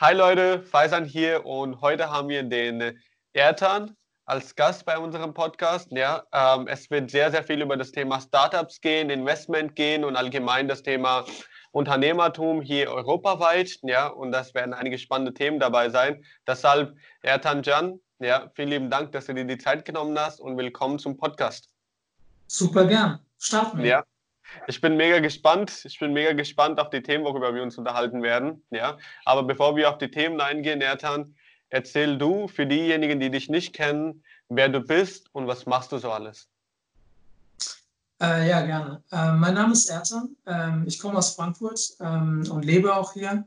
Hi Leute, Faisan hier und heute haben wir den Ertan als Gast bei unserem Podcast. Ja, ähm, es wird sehr, sehr viel über das Thema Startups gehen, Investment gehen und allgemein das Thema Unternehmertum hier europaweit. Ja, und das werden einige spannende Themen dabei sein. Deshalb, Ertan Can, ja, vielen lieben Dank, dass du dir die Zeit genommen hast und willkommen zum Podcast. Super gern. Starten wir. Ja. Ich bin mega gespannt. Ich bin mega gespannt auf die Themen, worüber wir uns unterhalten werden. Ja, aber bevor wir auf die Themen eingehen, Ertan, erzähl du für diejenigen, die dich nicht kennen, wer du bist und was machst du so alles. Äh, ja, gerne. Äh, mein Name ist Ertan. Ähm, ich komme aus Frankfurt ähm, und lebe auch hier.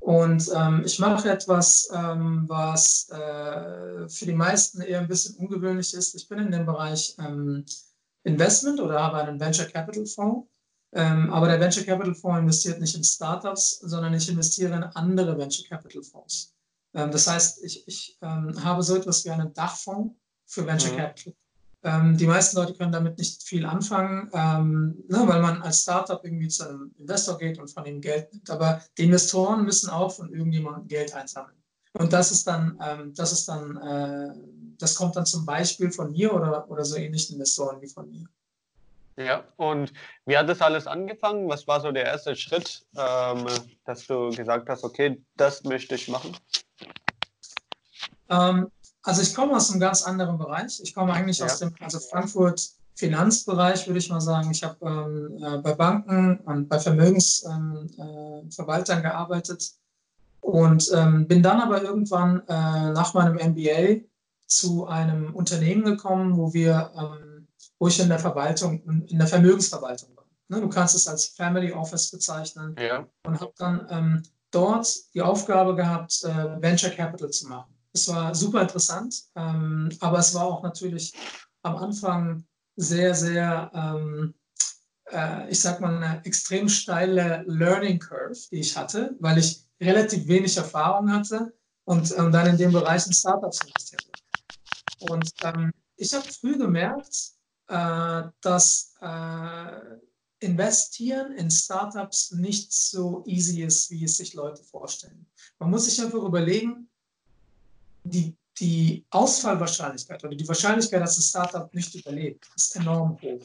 Und ähm, ich mache etwas, ähm, was äh, für die meisten eher ein bisschen ungewöhnlich ist. Ich bin in dem Bereich ähm, Investment oder habe einen Venture Capital Fonds. Ähm, aber der Venture Capital Fonds investiert nicht in Startups, sondern ich investiere in andere Venture Capital Fonds. Ähm, das heißt, ich, ich ähm, habe so etwas wie einen Dachfonds für Venture mhm. Capital. Ähm, die meisten Leute können damit nicht viel anfangen, ähm, ne, weil man als Startup irgendwie zu einem Investor geht und von ihm Geld nimmt. Aber die Investoren müssen auch von irgendjemandem Geld einsammeln. Und das ist dann, ähm, das ist dann, äh, das kommt dann zum Beispiel von mir oder, oder so ähnlichen Investoren wie von mir. Ja, und wie hat das alles angefangen? Was war so der erste Schritt, ähm, dass du gesagt hast, okay, das möchte ich machen? Ähm, also ich komme aus einem ganz anderen Bereich. Ich komme eigentlich ja. aus dem, also Frankfurt Finanzbereich, würde ich mal sagen. Ich habe ähm, äh, bei Banken und bei Vermögensverwaltern ähm, äh, gearbeitet und ähm, bin dann aber irgendwann äh, nach meinem MBA zu einem Unternehmen gekommen, wo wir, ähm, wo ich in der Verwaltung, in der Vermögensverwaltung war. Ne, du kannst es als Family Office bezeichnen ja. und habe dann ähm, dort die Aufgabe gehabt, äh, Venture Capital zu machen. Es war super interessant, ähm, aber es war auch natürlich am Anfang sehr, sehr, ähm, äh, ich sag mal, eine extrem steile Learning Curve, die ich hatte, weil ich relativ wenig Erfahrung hatte und ähm, dann in dem Bereich in Startups investiert habe. Und ähm, ich habe früh gemerkt, äh, dass äh, Investieren in Startups nicht so easy ist, wie es sich Leute vorstellen. Man muss sich einfach überlegen, die, die Ausfallwahrscheinlichkeit oder die Wahrscheinlichkeit, dass ein Startup nicht überlebt, ist enorm hoch.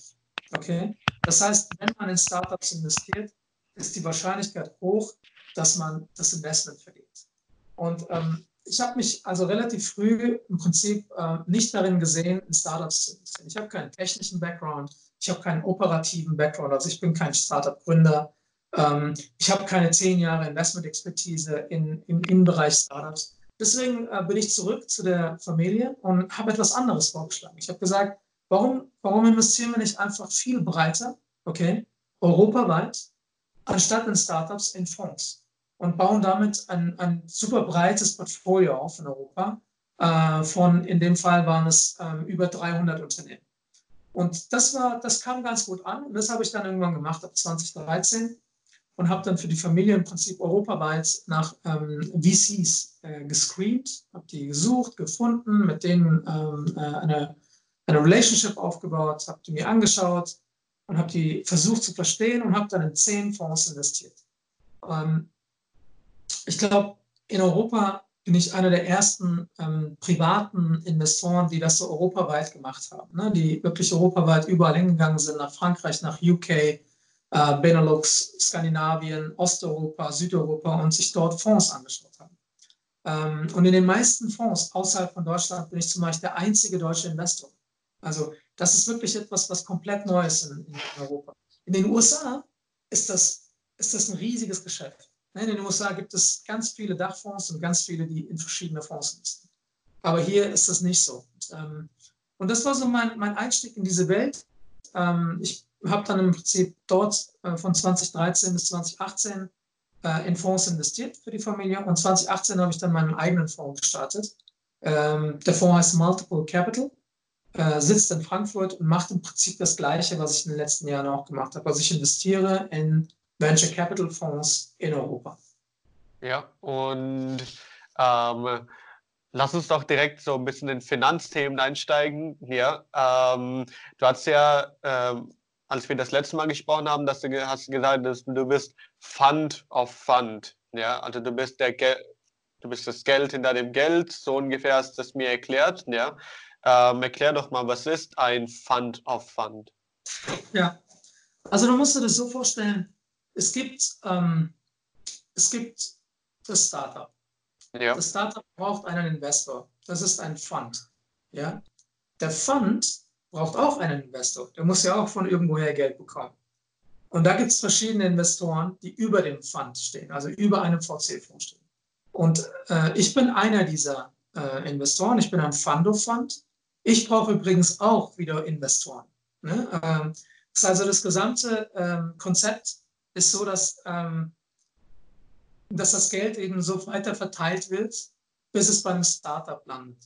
Okay? Das heißt, wenn man in Startups investiert, ist die Wahrscheinlichkeit hoch, dass man das Investment verliert. Und ähm, ich habe mich also relativ früh im Prinzip äh, nicht darin gesehen, in Startups zu investieren. Ich habe keinen technischen Background, ich habe keinen operativen Background, also ich bin kein Startup-Gründer. Ähm, ich habe keine zehn Jahre Investment-Expertise in, im, im Bereich Startups. Deswegen äh, bin ich zurück zu der Familie und habe etwas anderes vorgeschlagen. Ich habe gesagt, warum, warum investieren wir nicht einfach viel breiter, okay, europaweit, anstatt in Startups in Fonds? Und bauen damit ein, ein super breites Portfolio auf in Europa. Äh, von, in dem Fall waren es äh, über 300 Unternehmen. Und das, war, das kam ganz gut an und das habe ich dann irgendwann gemacht ab 2013 und habe dann für die Familie im Prinzip europaweit nach ähm, VCs äh, gescreent, habe die gesucht, gefunden, mit denen ähm, äh, eine, eine Relationship aufgebaut, habe die mir angeschaut und habe die versucht zu verstehen und habe dann in zehn Fonds investiert. Ähm, ich glaube, in Europa bin ich einer der ersten ähm, privaten Investoren, die das so europaweit gemacht haben, ne? die wirklich europaweit überall hingegangen sind, nach Frankreich, nach UK, äh, Benelux, Skandinavien, Osteuropa, Südeuropa und sich dort Fonds angeschaut haben. Ähm, und in den meisten Fonds außerhalb von Deutschland bin ich zum Beispiel der einzige deutsche Investor. Also das ist wirklich etwas, was komplett neu ist in, in Europa. In den USA ist das, ist das ein riesiges Geschäft. In den USA gibt es ganz viele Dachfonds und ganz viele, die in verschiedene Fonds investieren. Aber hier ist das nicht so. Ähm, und das war so mein, mein Einstieg in diese Welt. Ähm, ich habe dann im Prinzip dort äh, von 2013 bis 2018 äh, in Fonds investiert für die Familie. Und 2018 habe ich dann meinen eigenen Fonds gestartet. Ähm, der Fonds heißt Multiple Capital, äh, sitzt in Frankfurt und macht im Prinzip das Gleiche, was ich in den letzten Jahren auch gemacht habe. Also ich investiere in Venture Capital Fonds in Europa. Ja, und ähm, lass uns doch direkt so ein bisschen in Finanzthemen einsteigen. Ja, ähm, du hast ja, ähm, als wir das letzte Mal gesprochen haben, dass du hast gesagt, dass du bist Fund of Fund. Ja, also du bist der Ge du bist das Geld hinter dem Geld, so ungefähr hast du es mir erklärt. Ja. Ähm, erklär doch mal, was ist ein Fund of Fund? Ja, also du musst dir das so vorstellen, es gibt, ähm, es gibt das Startup. Ja. Das Startup braucht einen Investor. Das ist ein Fund. Ja? Der Fund braucht auch einen Investor. Der muss ja auch von irgendwoher Geld bekommen. Und da gibt es verschiedene Investoren, die über dem Fund stehen, also über einem VC-Fonds stehen. Und äh, ich bin einer dieser äh, Investoren. Ich bin ein Fundo-Fund. Ich brauche übrigens auch wieder Investoren. Ne? Ähm, das also das gesamte ähm, Konzept ist so, dass, ähm, dass das Geld eben so weiter verteilt wird, bis es beim Startup landet.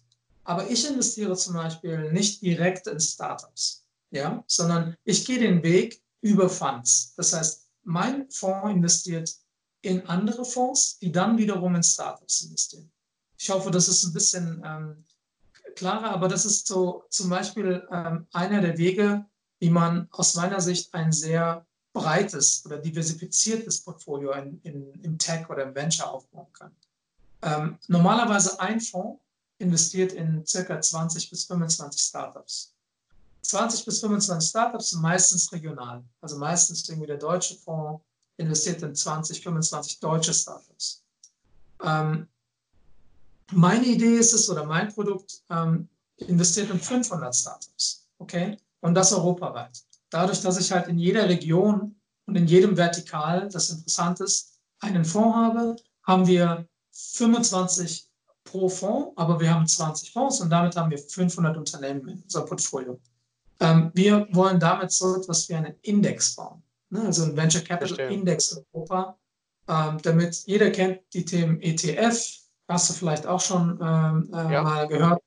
Aber ich investiere zum Beispiel nicht direkt in Startups, ja, sondern ich gehe den Weg über Funds. Das heißt, mein Fonds investiert in andere Fonds, die dann wiederum in Startups investieren. Ich hoffe, das ist ein bisschen ähm, klarer, aber das ist so zum Beispiel ähm, einer der Wege, wie man aus meiner Sicht ein sehr breites oder diversifiziertes Portfolio in, in, im Tech oder im Venture aufbauen kann. Ähm, normalerweise ein Fonds investiert in circa 20 bis 25 Startups. 20 bis 25 Startups sind meistens regional. Also meistens irgendwie der deutsche Fonds investiert in 20, 25 deutsche Startups. Ähm, meine Idee ist es oder mein Produkt ähm, investiert in 500 Startups. Okay? Und das europaweit. Dadurch, dass ich halt in jeder Region und in jedem Vertikal, das interessant ist, einen Fonds habe, haben wir 25 pro Fonds, aber wir haben 20 Fonds und damit haben wir 500 Unternehmen in unserem Portfolio. Ähm, wir wollen damit so etwas wie einen Index bauen, ne? also ein Venture Capital Verstehen. Index in Europa, ähm, damit jeder kennt die Themen ETF, hast du vielleicht auch schon ähm, äh, ja. mal gehört.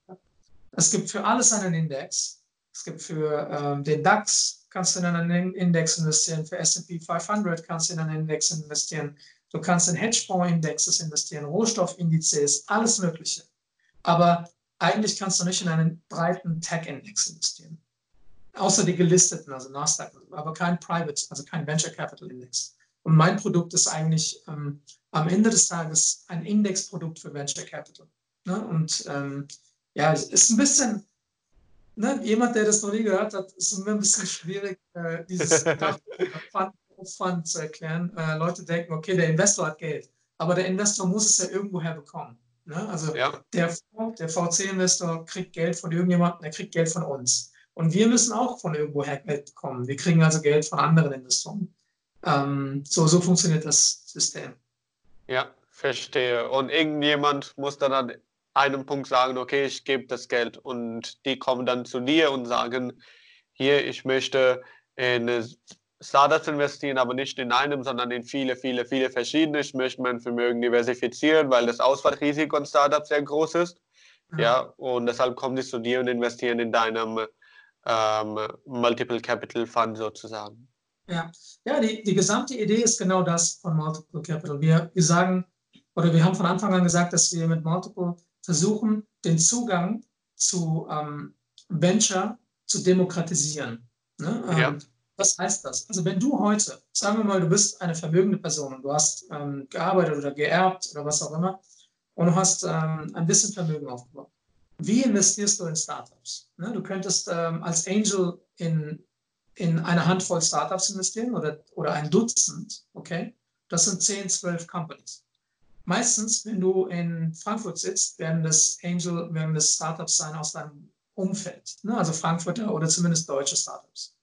Es gibt für alles einen Index. Es gibt für ähm, den DAX, kannst du in einen Index investieren, für S&P 500 kannst du in einen Index investieren, Du kannst in Hedgefonds-Indexes investieren, Rohstoffindizes, alles Mögliche. Aber eigentlich kannst du nicht in einen breiten Tech-Index investieren. Außer die gelisteten, also Nasdaq, aber kein Private, also kein Venture Capital Index. Und mein Produkt ist eigentlich ähm, am Ende des Tages ein Indexprodukt für Venture Capital. Ne? Und ähm, ja, es ist ein bisschen, ne, jemand, der das noch nie gehört hat, ist ein bisschen schwierig, äh, dieses Fund Aufwand zu erklären. Äh, Leute denken, okay, der Investor hat Geld, aber der Investor muss es ja irgendwoher bekommen. Ne? Also ja. der, der VC-Investor kriegt Geld von irgendjemandem, der kriegt Geld von uns. Und wir müssen auch von irgendwoher Geld bekommen. Wir kriegen also Geld von anderen Investoren. Ähm, so, so funktioniert das System. Ja, verstehe. Und irgendjemand muss dann an einem Punkt sagen, okay, ich gebe das Geld. Und die kommen dann zu dir und sagen, hier, ich möchte in Startups investieren, aber nicht in einem, sondern in viele, viele, viele verschiedene. Ich möchte mein Vermögen diversifizieren, weil das Ausfallrisiko an Startups sehr groß ist. Ja, ja und deshalb kommen sie zu dir und investieren in deinem ähm, Multiple Capital Fund sozusagen. Ja, ja die, die gesamte Idee ist genau das von Multiple Capital. Wir, wir sagen, oder wir haben von Anfang an gesagt, dass wir mit Multiple versuchen, den Zugang zu ähm, Venture zu demokratisieren. Ne? Ähm, ja. Was heißt das? Also wenn du heute, sagen wir mal, du bist eine vermögende Person und du hast ähm, gearbeitet oder geerbt oder was auch immer und du hast ähm, ein bisschen Vermögen aufgebaut. Wie investierst du in Startups? Ne, du könntest ähm, als Angel in, in eine Handvoll Startups investieren oder, oder ein Dutzend, okay? Das sind 10, 12 Companies. Meistens, wenn du in Frankfurt sitzt, werden das Angel, werden das Startups sein aus deinem Umfeld, ne? also Frankfurter oder zumindest deutsche Startups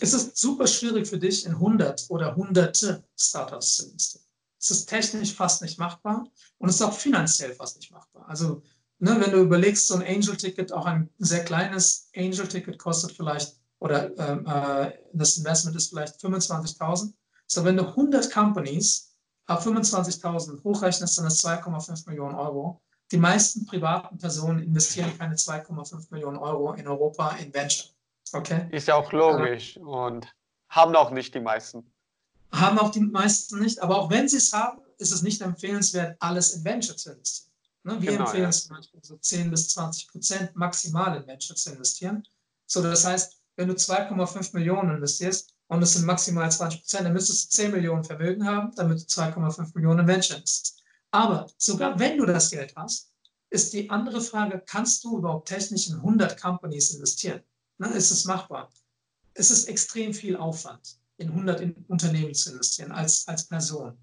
es ist super schwierig für dich, in 100 oder hunderte Startups zu investieren. Es ist technisch fast nicht machbar und es ist auch finanziell fast nicht machbar. Also, ne, wenn du überlegst, so ein Angel-Ticket, auch ein sehr kleines Angel-Ticket kostet vielleicht, oder ähm, äh, das Investment ist vielleicht 25.000. So, wenn du 100 Companies auf 25.000 hochrechnest, dann ist 2,5 Millionen Euro. Die meisten privaten Personen investieren keine 2,5 Millionen Euro in Europa in Venture. Okay. Ist ja auch logisch äh, und haben auch nicht die meisten. Haben auch die meisten nicht, aber auch wenn sie es haben, ist es nicht empfehlenswert, alles in Venture zu investieren. Ne? Wir genau, empfehlen ja. zum Beispiel so 10 bis 20 Prozent maximal in Venture zu investieren. So, das heißt, wenn du 2,5 Millionen investierst und es sind maximal 20 Prozent, dann müsstest du 10 Millionen Vermögen haben, damit du 2,5 Millionen Venture investierst. Aber sogar wenn du das Geld hast, ist die andere Frage, kannst du überhaupt technisch in 100 Companies investieren? Ne, ist es machbar? Es ist extrem viel Aufwand, in 100 in Unternehmen zu investieren als, als Person.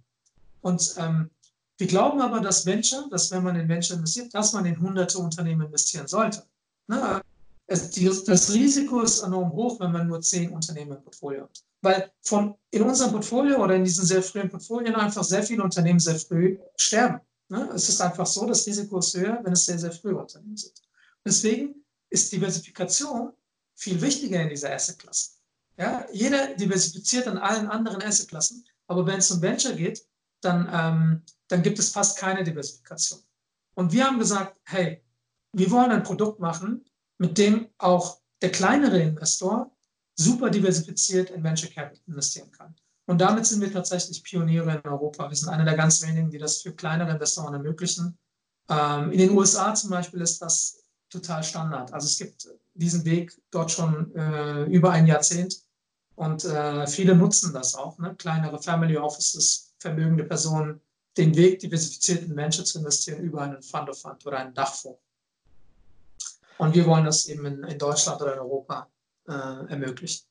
Und ähm, wir glauben aber, dass Venture, dass wenn man in Venture investiert, dass man in hunderte Unternehmen investieren sollte. Ne? Es, das Risiko ist enorm hoch, wenn man nur zehn Unternehmen im Portfolio hat. Weil von, in unserem Portfolio oder in diesen sehr frühen Portfolien einfach sehr viele Unternehmen sehr früh sterben. Ne? Es ist einfach so, das Risiko ist höher, wenn es sehr, sehr frühe Unternehmen sind. Deswegen ist Diversifikation viel wichtiger in dieser Asset-Klasse. Ja? Jeder diversifiziert an allen anderen Asset-Klassen, aber wenn es um Venture geht, dann, ähm, dann gibt es fast keine Diversifikation. Und wir haben gesagt, hey, wir wollen ein Produkt machen, mit dem auch der kleinere Investor super diversifiziert in Venture Capital investieren kann. Und damit sind wir tatsächlich Pioniere in Europa. Wir sind einer der ganz wenigen, die das für kleinere Investoren ermöglichen. Ähm, in den USA zum Beispiel ist das total Standard. Also es gibt diesen Weg dort schon äh, über ein Jahrzehnt und äh, viele nutzen das auch. Ne? Kleinere Family Offices, vermögende Personen, den Weg, diversifiziert in Venture zu investieren über einen Fund of Fund oder einen Dachfonds. Und wir wollen das eben in, in Deutschland oder in Europa äh, ermöglichen.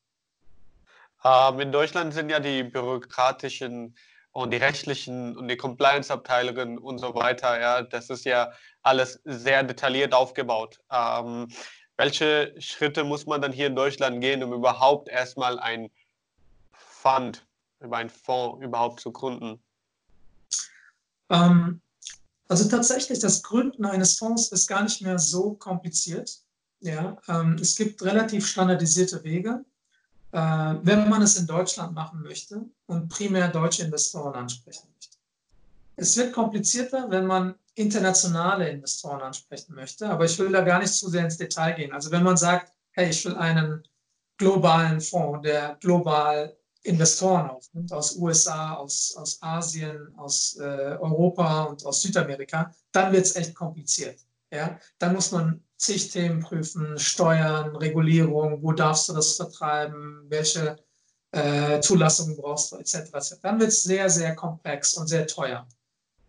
Ähm, in Deutschland sind ja die bürokratischen und die rechtlichen und die Compliance-Abteilungen und so weiter, ja, das ist ja alles sehr detailliert aufgebaut. Ähm, welche Schritte muss man dann hier in Deutschland gehen, um überhaupt erstmal ein Fund, über einen Fonds überhaupt zu gründen? Ähm, also tatsächlich, das Gründen eines Fonds ist gar nicht mehr so kompliziert. Ja, ähm, es gibt relativ standardisierte Wege, äh, wenn man es in Deutschland machen möchte und primär deutsche Investoren ansprechen möchte. Es wird komplizierter, wenn man internationale Investoren ansprechen möchte, aber ich will da gar nicht zu sehr ins Detail gehen. Also wenn man sagt, hey, ich will einen globalen Fonds, der global Investoren aufnimmt, aus USA, aus, aus Asien, aus äh, Europa und aus Südamerika, dann wird es echt kompliziert. Ja? Dann muss man zig Themen prüfen, Steuern, Regulierung, wo darfst du das vertreiben, welche äh, Zulassungen brauchst du, etc. etc. Dann wird es sehr, sehr komplex und sehr teuer.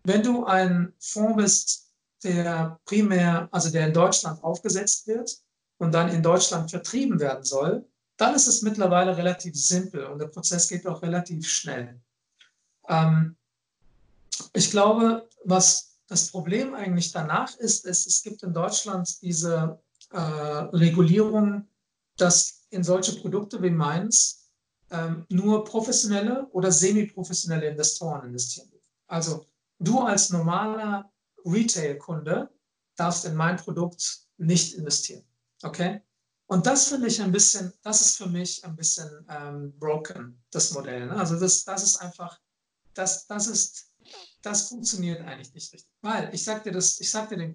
Wenn du ein Fonds bist, der primär, also der in Deutschland aufgesetzt wird und dann in Deutschland vertrieben werden soll, dann ist es mittlerweile relativ simpel und der Prozess geht auch relativ schnell. Ähm, ich glaube, was das Problem eigentlich danach ist, ist, es gibt in Deutschland diese äh, Regulierung, dass in solche Produkte wie meins ähm, nur professionelle oder semi-professionelle Investoren investieren. Also du als normaler Retail-Kunde darfst in mein Produkt nicht investieren. Okay? Und das finde ich ein bisschen, das ist für mich ein bisschen ähm, broken, das Modell. Ne? Also das, das ist einfach, das, das ist, das funktioniert eigentlich nicht richtig. Weil, ich sag dir das, ich sag dir den,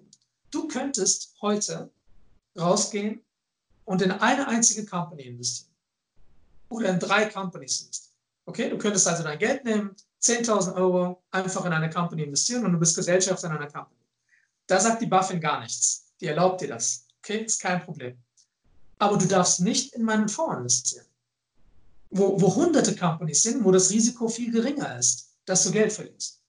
du könntest heute rausgehen und in eine einzige Company investieren. Oder in drei Companies investieren. Okay, du könntest also dein Geld nehmen, 10.000 Euro einfach in eine Company investieren und du bist Gesellschafter in einer Company. Da sagt die Buffin gar nichts. Die erlaubt dir das. Okay, ist kein Problem aber du darfst nicht in meinen Fonds investieren. Wo, wo hunderte Companies sind, wo das Risiko viel geringer ist, dass du Geld verlierst.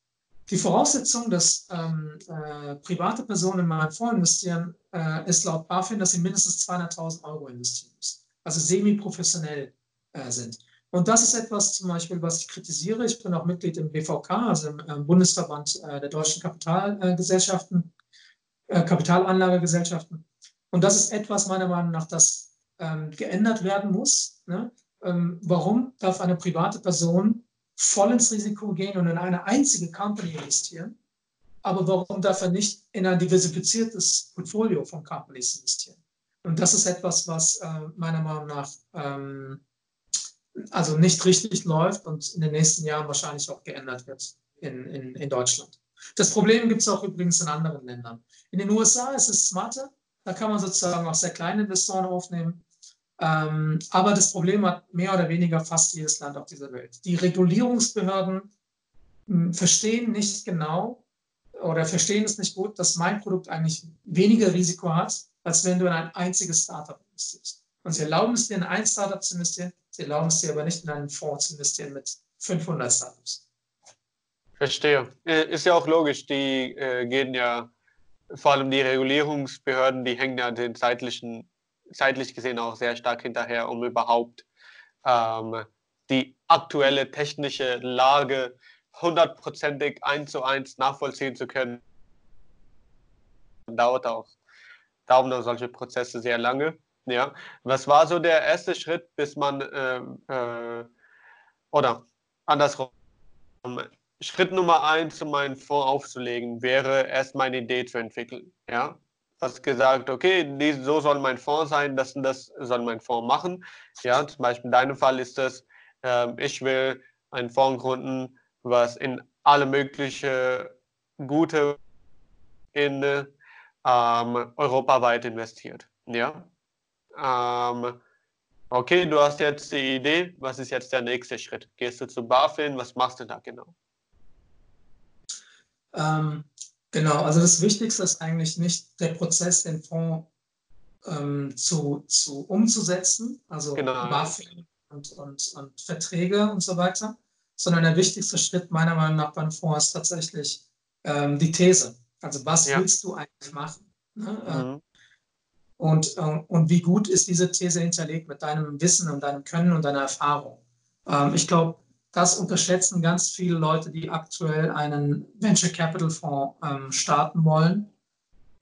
Die Voraussetzung, dass ähm, äh, private Personen in meinen Fonds investieren, äh, ist laut BaFin, dass sie mindestens 200.000 Euro investieren müssen. Also semi-professionell äh, sind. Und das ist etwas zum Beispiel, was ich kritisiere. Ich bin auch Mitglied im BVK, also im äh, Bundesverband äh, der deutschen Kapitalgesellschaften, äh, Kapitalanlagegesellschaften. Und das ist etwas meiner Meinung nach, das ähm, geändert werden muss. Ne? Ähm, warum darf eine private Person voll ins Risiko gehen und in eine einzige Company investieren? Aber warum darf er nicht in ein diversifiziertes Portfolio von Companies investieren? Und das ist etwas, was äh, meiner Meinung nach ähm, also nicht richtig läuft und in den nächsten Jahren wahrscheinlich auch geändert wird in, in, in Deutschland. Das Problem gibt es auch übrigens in anderen Ländern. In den USA ist es smarter, da kann man sozusagen auch sehr kleine Investoren aufnehmen. Ähm, aber das Problem hat mehr oder weniger fast jedes Land auf dieser Welt. Die Regulierungsbehörden mh, hm, verstehen nicht genau oder verstehen es nicht gut, dass mein Produkt eigentlich weniger Risiko hat, als wenn du in ein einziges Startup investierst. Und sie erlauben es dir, in ein Startup zu investieren, sie erlauben es dir aber nicht, in einen Fonds zu investieren mit 500 Startups. Verstehe. Äh, ist ja auch logisch, die äh, gehen ja, vor allem die Regulierungsbehörden, die hängen ja den zeitlichen, zeitlich gesehen auch sehr stark hinterher, um überhaupt ähm, die aktuelle technische Lage hundertprozentig eins zu eins nachvollziehen zu können. Dauert auch, dauern auch solche Prozesse sehr lange. Ja. Was war so der erste Schritt, bis man äh, äh, oder andersrum Schritt Nummer eins, um einen Fonds aufzulegen, wäre erst meine Idee zu entwickeln. Ja, hast gesagt, okay, so soll mein Fonds sein, das und das soll mein Fonds machen. Ja, zum Beispiel in deinem Fall ist das, äh, ich will einen Fonds gründen, was in alle möglichen gute in ähm, europaweit investiert. Ja. Ähm, okay, du hast jetzt die Idee. Was ist jetzt der nächste Schritt? Gehst du zu BaFin? Was machst du da genau? Ähm, genau, also das Wichtigste ist eigentlich nicht der Prozess, den Fonds ähm, zu, zu umzusetzen, also genau. BaFin und, und, und Verträge und so weiter, sondern der wichtigste Schritt meiner Meinung nach beim Fonds ist tatsächlich ähm, die These. Also was ja. willst du eigentlich machen? Ne? Ähm, mhm. Und, äh, und wie gut ist diese These hinterlegt mit deinem Wissen und deinem Können und deiner Erfahrung? Ähm, ich glaube, das unterschätzen ganz viele Leute, die aktuell einen Venture Capital Fonds ähm, starten wollen.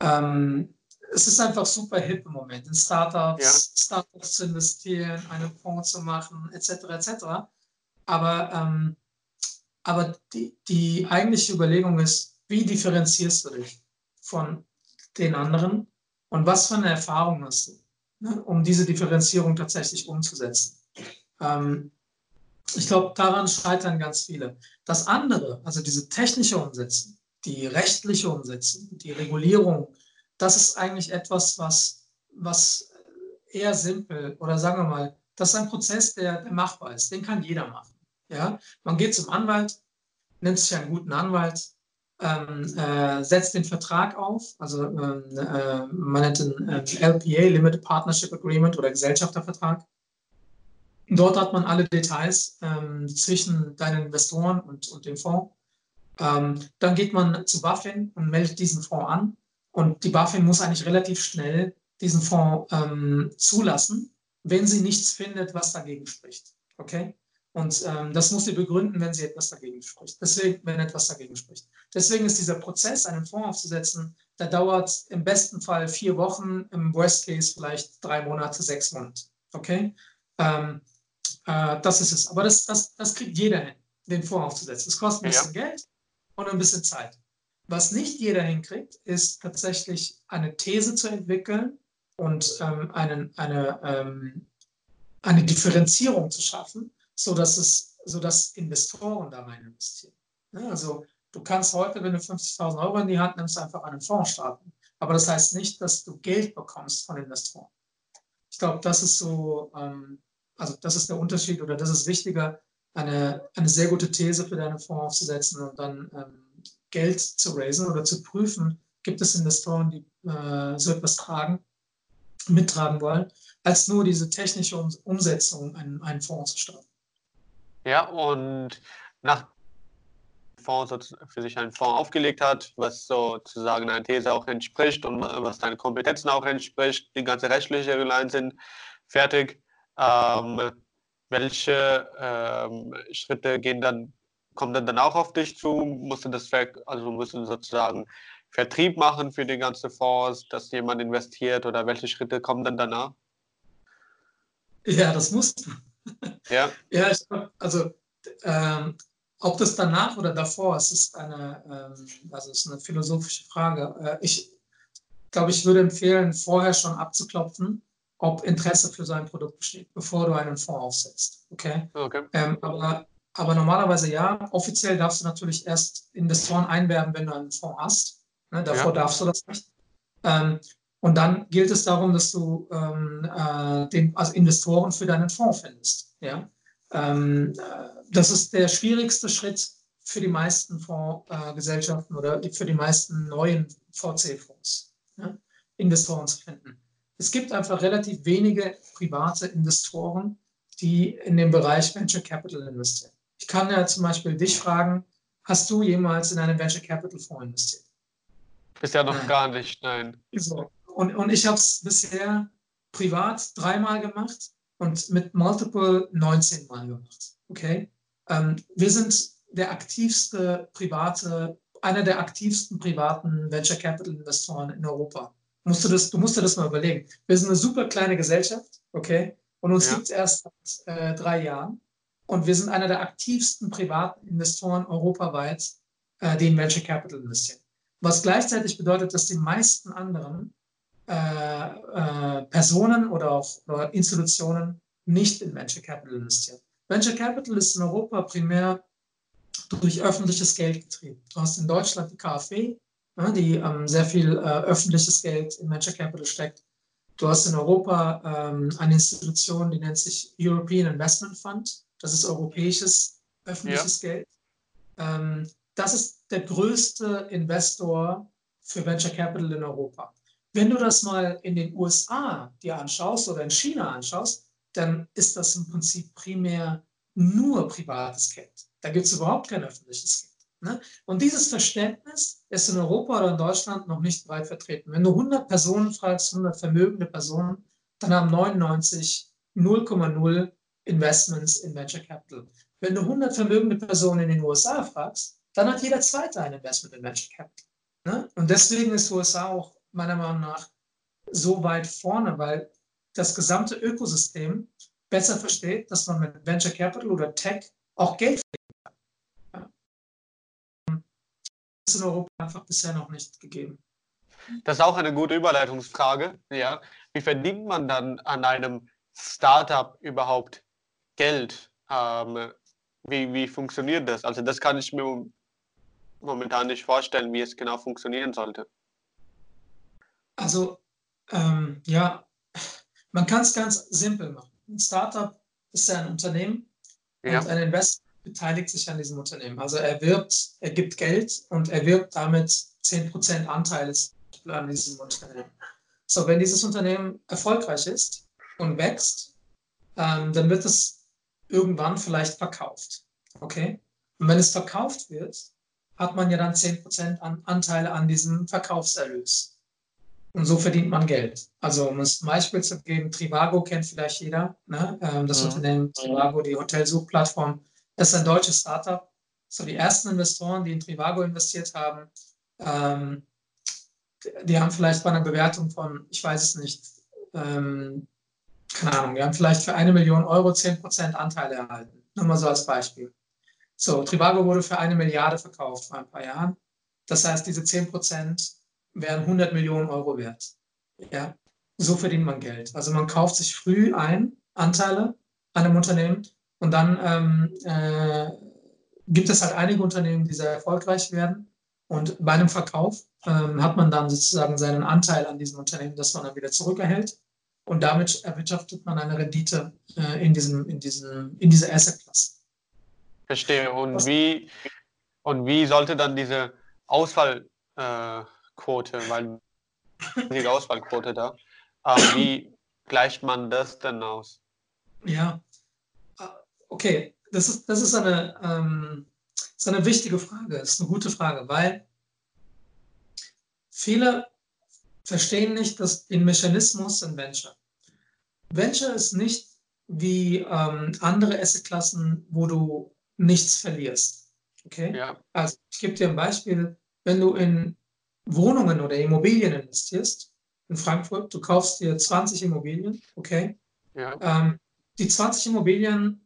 Ähm, es ist einfach super hip im Moment, in Startups, ja. Startups zu investieren, einen Fonds zu machen, etc. etc. Aber, ähm, aber die, die eigentliche Überlegung ist, wie differenzierst du dich von den anderen und was für eine Erfahrung hast du, ne, um diese Differenzierung tatsächlich umzusetzen? Ähm, ich glaube, daran scheitern ganz viele. Das andere, also diese technische Umsetzung, die rechtliche Umsetzung, die Regulierung, das ist eigentlich etwas, was, was eher simpel oder sagen wir mal, das ist ein Prozess, der, der machbar ist. Den kann jeder machen. Ja? Man geht zum Anwalt, nimmt sich einen guten Anwalt, ähm, äh, setzt den Vertrag auf, also ähm, äh, man nennt den äh, LPA, Limited Partnership Agreement oder Gesellschaftervertrag. Dort hat man alle Details ähm, zwischen deinen Investoren und, und dem Fonds. Ähm, dann geht man zu BaFin und meldet diesen Fonds an. Und die BaFin muss eigentlich relativ schnell diesen Fonds ähm, zulassen, wenn sie nichts findet, was dagegen spricht. Okay? Und ähm, das muss sie begründen, wenn sie etwas dagegen spricht. Deswegen, wenn etwas dagegen spricht. Deswegen ist dieser Prozess, einen Fonds aufzusetzen, der dauert im besten Fall vier Wochen, im Worst Case vielleicht drei Monate, sechs Monate. Okay? Ähm, äh, das ist es. Aber das, das, das kriegt jeder hin, den Fonds aufzusetzen. Es kostet ein bisschen ja. Geld und ein bisschen Zeit. Was nicht jeder hinkriegt, ist tatsächlich eine These zu entwickeln und ähm, einen, eine, ähm, eine Differenzierung zu schaffen, sodass, es, sodass Investoren da rein investieren. Ja, also du kannst heute, wenn du 50.000 Euro in die Hand nimmst, einfach einen Fonds starten. Aber das heißt nicht, dass du Geld bekommst von Investoren. Ich glaube, das ist so ähm, also das ist der Unterschied oder das ist wichtiger, eine, eine sehr gute These für deinen Fonds aufzusetzen und dann ähm, Geld zu raisen oder zu prüfen, gibt es Investoren, die äh, so etwas tragen, mittragen wollen, als nur diese technische um Umsetzung, einen, einen Fonds zu starten. Ja, und nach Fonds für sich einen Fonds aufgelegt hat, was sozusagen einer These auch entspricht und was deinen Kompetenzen auch entspricht, die ganze rechtliche Line sind fertig, ähm, welche ähm, Schritte gehen dann, kommen dann, dann auch auf dich zu? Musst du das also musst du sozusagen Vertrieb machen für die ganze Fonds, dass jemand investiert oder welche Schritte kommen dann danach? Ja, das musst du. Ja. ja, ich, also ähm, ob das danach oder davor ist, ist eine, ähm, also ist eine philosophische Frage. Äh, ich glaube, ich würde empfehlen, vorher schon abzuklopfen, ob Interesse für so ein Produkt besteht, bevor du einen Fonds aufsetzt. Okay? okay. Ähm, aber, aber normalerweise ja. Offiziell darfst du natürlich erst Investoren einwerben, wenn du einen Fonds hast. Ne? Davor ja. darfst du das nicht. Ähm, und dann gilt es darum, dass du ähm, äh, den, also Investoren für deinen Fonds findest. Ja? Ähm, äh, das ist der schwierigste Schritt für die meisten Fondsgesellschaften äh, oder für die meisten neuen VC-Fonds, ja? Investoren zu finden es gibt einfach relativ wenige private Investoren, die in den Bereich Venture Capital investieren. Ich kann ja zum Beispiel dich fragen, Hast du jemals in einen Venture Capital Fonds investiert? Bisher noch nein. gar nicht, nein. So. Und, und ich habe es bisher privat dreimal gemacht und mit Multiple 19 Mal gemacht. Okay? Ähm, wir sind der aktivste private, einer der aktivsten privaten Venture Capital Investoren in Europa. Musst du, das, du musst dir das mal überlegen. Wir sind eine super kleine Gesellschaft, okay? Und uns ja. gibt es erst seit äh, drei Jahren. Und wir sind einer der aktivsten privaten Investoren europaweit, äh, die in Venture Capital investieren. Was gleichzeitig bedeutet, dass die meisten anderen äh, äh, Personen oder auch oder Institutionen nicht in Venture Capital investieren. Venture Capital ist in Europa primär durch öffentliches Geld getrieben. Du hast in Deutschland die KfW, die ähm, sehr viel äh, öffentliches Geld in Venture Capital steckt. Du hast in Europa ähm, eine Institution, die nennt sich European Investment Fund. Das ist europäisches öffentliches ja. Geld. Ähm, das ist der größte Investor für Venture Capital in Europa. Wenn du das mal in den USA dir anschaust oder in China anschaust, dann ist das im Prinzip primär nur privates Geld. Da gibt es überhaupt kein öffentliches Geld. Ne? Und dieses Verständnis ist in Europa oder in Deutschland noch nicht breit vertreten. Wenn du 100 Personen fragst, 100 vermögende Personen, dann haben 99 0,0 Investments in Venture Capital. Wenn du 100 vermögende Personen in den USA fragst, dann hat jeder Zweite ein Investment in Venture Capital. Ne? Und deswegen ist USA auch meiner Meinung nach so weit vorne, weil das gesamte Ökosystem besser versteht, dass man mit Venture Capital oder Tech auch Geld Ist in Europa einfach bisher noch nicht gegeben. Das ist auch eine gute Überleitungsfrage. Ja. Wie verdient man dann an einem Startup überhaupt Geld? Ähm, wie, wie funktioniert das? Also das kann ich mir momentan nicht vorstellen, wie es genau funktionieren sollte. Also ähm, ja, man kann es ganz simpel machen. Ein Startup ist ja ein Unternehmen ja. und ein Investor beteiligt sich an diesem Unternehmen. Also er wirbt, er gibt Geld und er wirbt damit 10% Anteile an diesem Unternehmen. So, wenn dieses Unternehmen erfolgreich ist und wächst, ähm, dann wird es irgendwann vielleicht verkauft. Okay? Und wenn es verkauft wird, hat man ja dann 10% an Anteile an diesem Verkaufserlös. Und so verdient man Geld. Also um es ein Beispiel zu geben, Trivago kennt vielleicht jeder, ne? Ähm, das mhm. Unternehmen Trivago, die Hotelsuchplattform, das ist ein deutsches Startup. So die ersten Investoren, die in Trivago investiert haben, ähm, die haben vielleicht bei einer Bewertung von, ich weiß es nicht, ähm, keine Ahnung, die haben vielleicht für eine Million Euro 10% Anteile erhalten. Nur mal so als Beispiel. So, Trivago wurde für eine Milliarde verkauft vor ein paar Jahren. Das heißt, diese 10% wären 100 Millionen Euro wert. Ja, so verdient man Geld. Also man kauft sich früh ein, Anteile an einem Unternehmen und dann ähm, äh, gibt es halt einige Unternehmen, die sehr erfolgreich werden. Und bei einem Verkauf ähm, hat man dann sozusagen seinen Anteil an diesem Unternehmen, das man dann wieder zurückerhält. Und damit erwirtschaftet man eine Rendite äh, in, diesem, in, diesem, in dieser Asset-Klasse. Verstehe. Und wie, und wie sollte dann diese Ausfall äh, weil die Auswahlquote da. Ähm, wie gleicht man das denn aus? Ja, okay, das ist, das ist, eine, ähm, ist eine wichtige Frage, das ist eine gute Frage, weil viele verstehen nicht dass den Mechanismus in Venture. Venture ist nicht wie ähm, andere Assetklassen, wo du nichts verlierst. Okay? Ja. Also ich gebe dir ein Beispiel. Wenn du in Wohnungen oder Immobilien investierst in Frankfurt, du kaufst dir 20 Immobilien, okay? Ja. Ähm, die 20 Immobilien,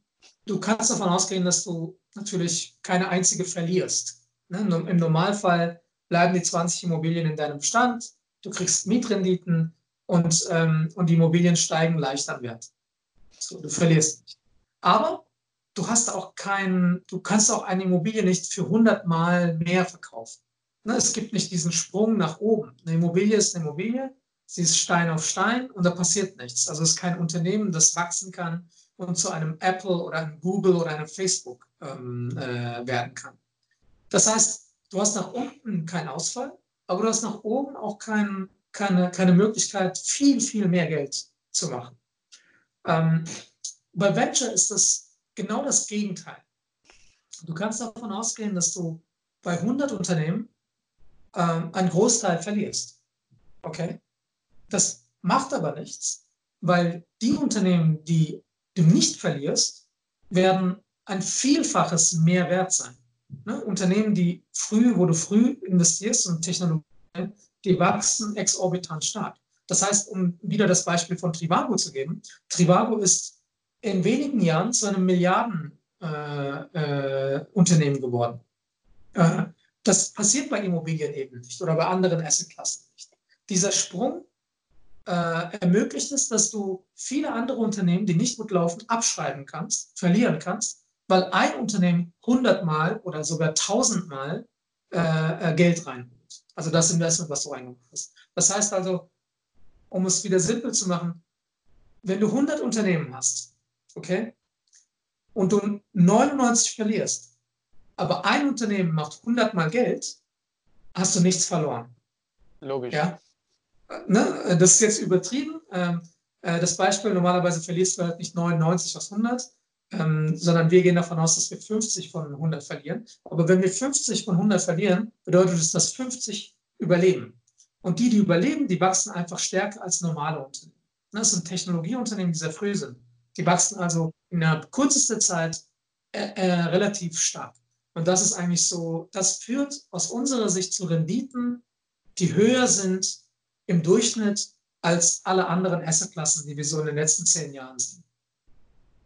du kannst davon ausgehen, dass du natürlich keine einzige verlierst. Ne? Im Normalfall bleiben die 20 Immobilien in deinem Bestand, du kriegst Mietrenditen und, ähm, und die Immobilien steigen leicht an Wert. So, du verlierst nicht. Aber du hast auch keinen, du kannst auch eine Immobilie nicht für 100 Mal mehr verkaufen. Ne, es gibt nicht diesen Sprung nach oben. Eine Immobilie ist eine Immobilie, sie ist Stein auf Stein und da passiert nichts. Also es ist kein Unternehmen, das wachsen kann und zu einem Apple oder einem Google oder einem Facebook ähm, äh, werden kann. Das heißt, du hast nach unten keinen Ausfall, aber du hast nach oben auch kein, keine, keine Möglichkeit, viel, viel mehr Geld zu machen. Ähm, bei Venture ist das genau das Gegenteil. Du kannst davon ausgehen, dass du bei 100 Unternehmen ähm, einen Großteil verlierst. Okay? Das macht aber nichts, weil die Unternehmen, die du nicht verlierst, werden ein Vielfaches mehr wert sein. Ne? Unternehmen, die früh, wo du früh investierst und Technologie, die wachsen exorbitant stark. Das heißt, um wieder das Beispiel von Trivago zu geben, Trivago ist in wenigen Jahren zu einem Milliardenunternehmen äh, äh, geworden. Äh, das passiert bei Immobilien eben nicht oder bei anderen Assetklassen nicht. Dieser Sprung äh, ermöglicht es, dass du viele andere Unternehmen, die nicht gut laufen, abschreiben kannst, verlieren kannst, weil ein Unternehmen hundertmal oder sogar tausendmal äh, äh, Geld reinholt. Also das Investment, was du reingemacht hast. Das heißt also, um es wieder simpel zu machen, wenn du 100 Unternehmen hast, okay, und du 99 verlierst, aber ein Unternehmen macht 100 mal Geld, hast du nichts verloren. Logisch. Ja? Ne? Das ist jetzt übertrieben. Ähm, äh, das Beispiel, normalerweise verlierst du halt nicht 99 aus 100, ähm, sondern wir gehen davon aus, dass wir 50 von 100 verlieren. Aber wenn wir 50 von 100 verlieren, bedeutet es, dass 50 überleben. Und die, die überleben, die wachsen einfach stärker als normale Unternehmen. Das sind Technologieunternehmen, die sehr früh sind. Die wachsen also innerhalb kürzester Zeit äh, äh, relativ stark. Und das ist eigentlich so, das führt aus unserer Sicht zu Renditen, die höher sind im Durchschnitt als alle anderen Assetklassen, die wir so in den letzten zehn Jahren sehen.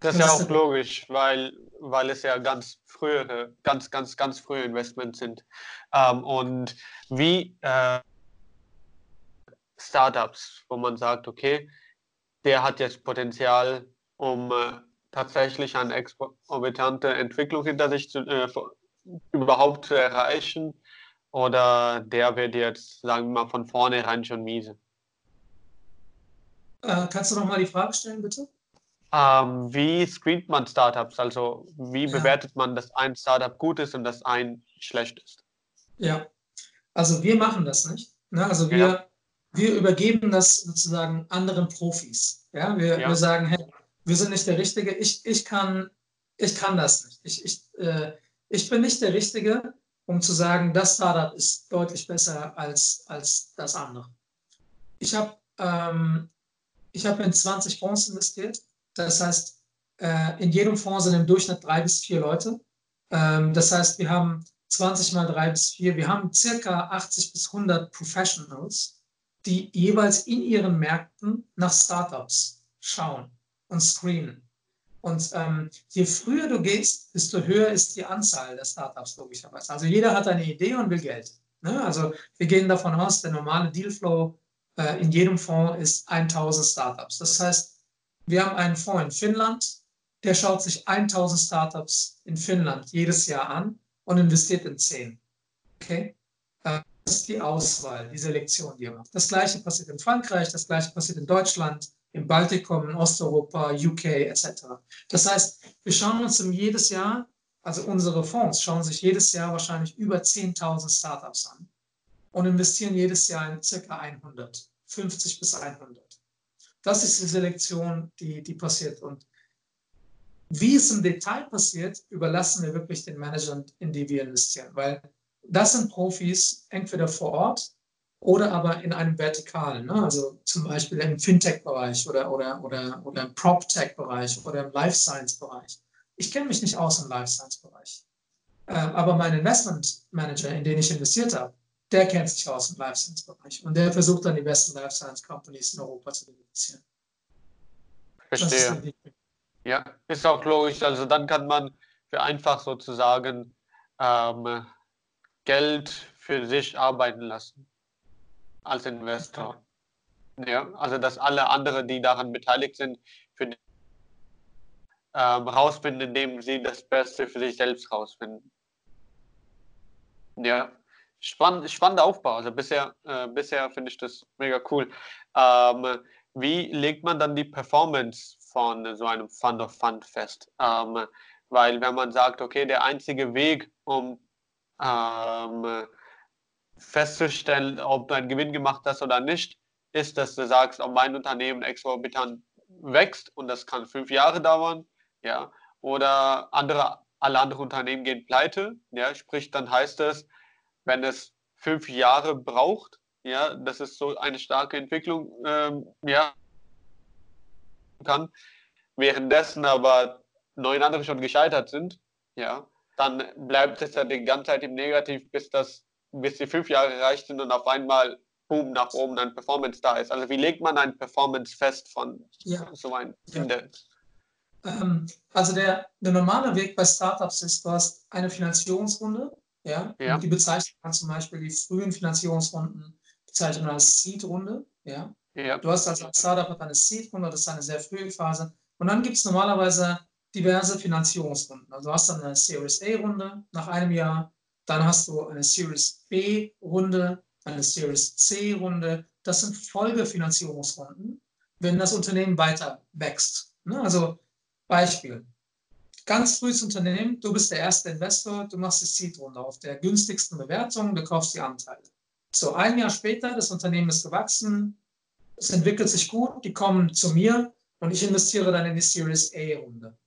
Das ist ja auch logisch, weil, weil es ja ganz frühere, ganz, ganz, ganz frühe Investments sind. Ähm, und wie äh, Startups, wo man sagt, okay, der hat jetzt Potenzial, um äh, tatsächlich eine exorbitante Entwicklung hinter sich zu, äh, überhaupt zu erreichen, oder der wird jetzt, sagen wir mal, von vornherein schon miese? Äh, kannst du noch mal die Frage stellen, bitte? Ähm, wie screent man Startups? Also wie ja. bewertet man, dass ein Startup gut ist und dass ein schlecht ist? Ja, also wir machen das nicht. Ne? Also wir, ja. wir übergeben das sozusagen anderen Profis. Ja? Wir, ja. wir sagen, hey, wir sind nicht der Richtige, ich, ich, kann, ich kann das nicht. Ich, ich, äh, ich bin nicht der Richtige, um zu sagen, das Startup ist deutlich besser als, als das andere. Ich habe ähm, hab in 20 Fonds investiert das heißt, äh, in jedem Fonds sind im Durchschnitt drei bis vier Leute. Ähm, das heißt, wir haben 20 mal drei bis vier, wir haben circa 80 bis 100 Professionals, die jeweils in ihren Märkten nach Startups schauen und screenen. Und ähm, je früher du gehst, desto höher ist die Anzahl der Startups logischerweise. Also jeder hat eine Idee und will Geld. Ne? Also wir gehen davon aus, der normale Dealflow äh, in jedem Fonds ist 1000 Startups. Das heißt, wir haben einen Fonds in Finnland, der schaut sich 1000 Startups in Finnland jedes Jahr an und investiert in 10. Okay? Äh, das ist die Auswahl, die Selektion, die er macht. Das gleiche passiert in Frankreich, das gleiche passiert in Deutschland, im Baltikum, in Osteuropa, UK etc. Das heißt, wir schauen uns jedes Jahr, also unsere Fonds schauen sich jedes Jahr wahrscheinlich über 10.000 Startups an und investieren jedes Jahr in circa 100, 50 bis 100. Das ist die Selektion, die, die passiert. Und wie es im Detail passiert, überlassen wir wirklich den Managern, in die wir investieren. Weil das sind Profis entweder vor Ort oder aber in einem Vertikalen, ne? also zum Beispiel im Fintech-Bereich oder, oder, oder, oder im PropTech-Bereich oder im Life Science-Bereich. Ich kenne mich nicht aus im Life Science-Bereich. Äh, aber mein Investment Manager, in den ich investiert habe, der kennt sich aus im Life Science Bereich und der versucht dann die besten Life Science Companies in Europa zu identifizieren. Verstehe. Ja, ist auch logisch. Also dann kann man für einfach sozusagen ähm, Geld für sich arbeiten lassen als Investor. Ja, also dass alle anderen, die daran beteiligt sind, für die, ähm, rausfinden, indem sie das Beste für sich selbst rausfinden. Ja, Spann, spannender Aufbau. Also bisher, äh, bisher finde ich das mega cool. Ähm, wie legt man dann die Performance von so einem Fund of Fund fest? Ähm, weil wenn man sagt, okay, der einzige Weg, um ähm, festzustellen, ob du einen Gewinn gemacht hast oder nicht, ist, dass du sagst, ob mein Unternehmen exorbitant wächst und das kann fünf Jahre dauern, ja, oder andere alle anderen Unternehmen gehen pleite. Ja, sprich, dann heißt es, wenn es fünf Jahre braucht, ja, das ist so eine starke Entwicklung, ähm, ja, kann. Währenddessen aber neun andere schon gescheitert sind, ja, dann bleibt es ja die ganze Zeit im Negativ, bis das, bis die fünf Jahre erreicht sind und auf einmal boom nach oben ein Performance da ist. Also wie legt man ein Performance fest von ja. so einem Index? Ähm, also der, der normale Weg bei Startups ist, du hast eine Finanzierungsrunde, ja, ja. die bezeichnet man zum Beispiel die frühen Finanzierungsrunden bezeichnet man als Seed-Runde, ja. ja. Du hast also als Startup eine Seed-Runde, das ist eine sehr frühe Phase. Und dann gibt es normalerweise diverse Finanzierungsrunden. Also du hast dann eine Series A-Runde nach einem Jahr, dann hast du eine Series B-Runde, eine Series C-Runde. Das sind Folgefinanzierungsrunden, wenn das Unternehmen weiter wächst. Ne? Also Beispiel. Ganz frühes Unternehmen, du bist der erste Investor, du machst die Seed-Runde auf der günstigsten Bewertung, du kaufst die Anteile. So, ein Jahr später, das Unternehmen ist gewachsen, es entwickelt sich gut, die kommen zu mir und ich investiere dann in die Series A-Runde.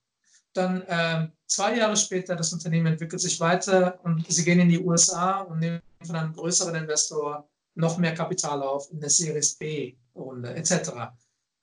Dann äh, zwei Jahre später, das Unternehmen entwickelt sich weiter und sie gehen in die USA und nehmen von einem größeren Investor noch mehr Kapital auf in der Series B-Runde etc.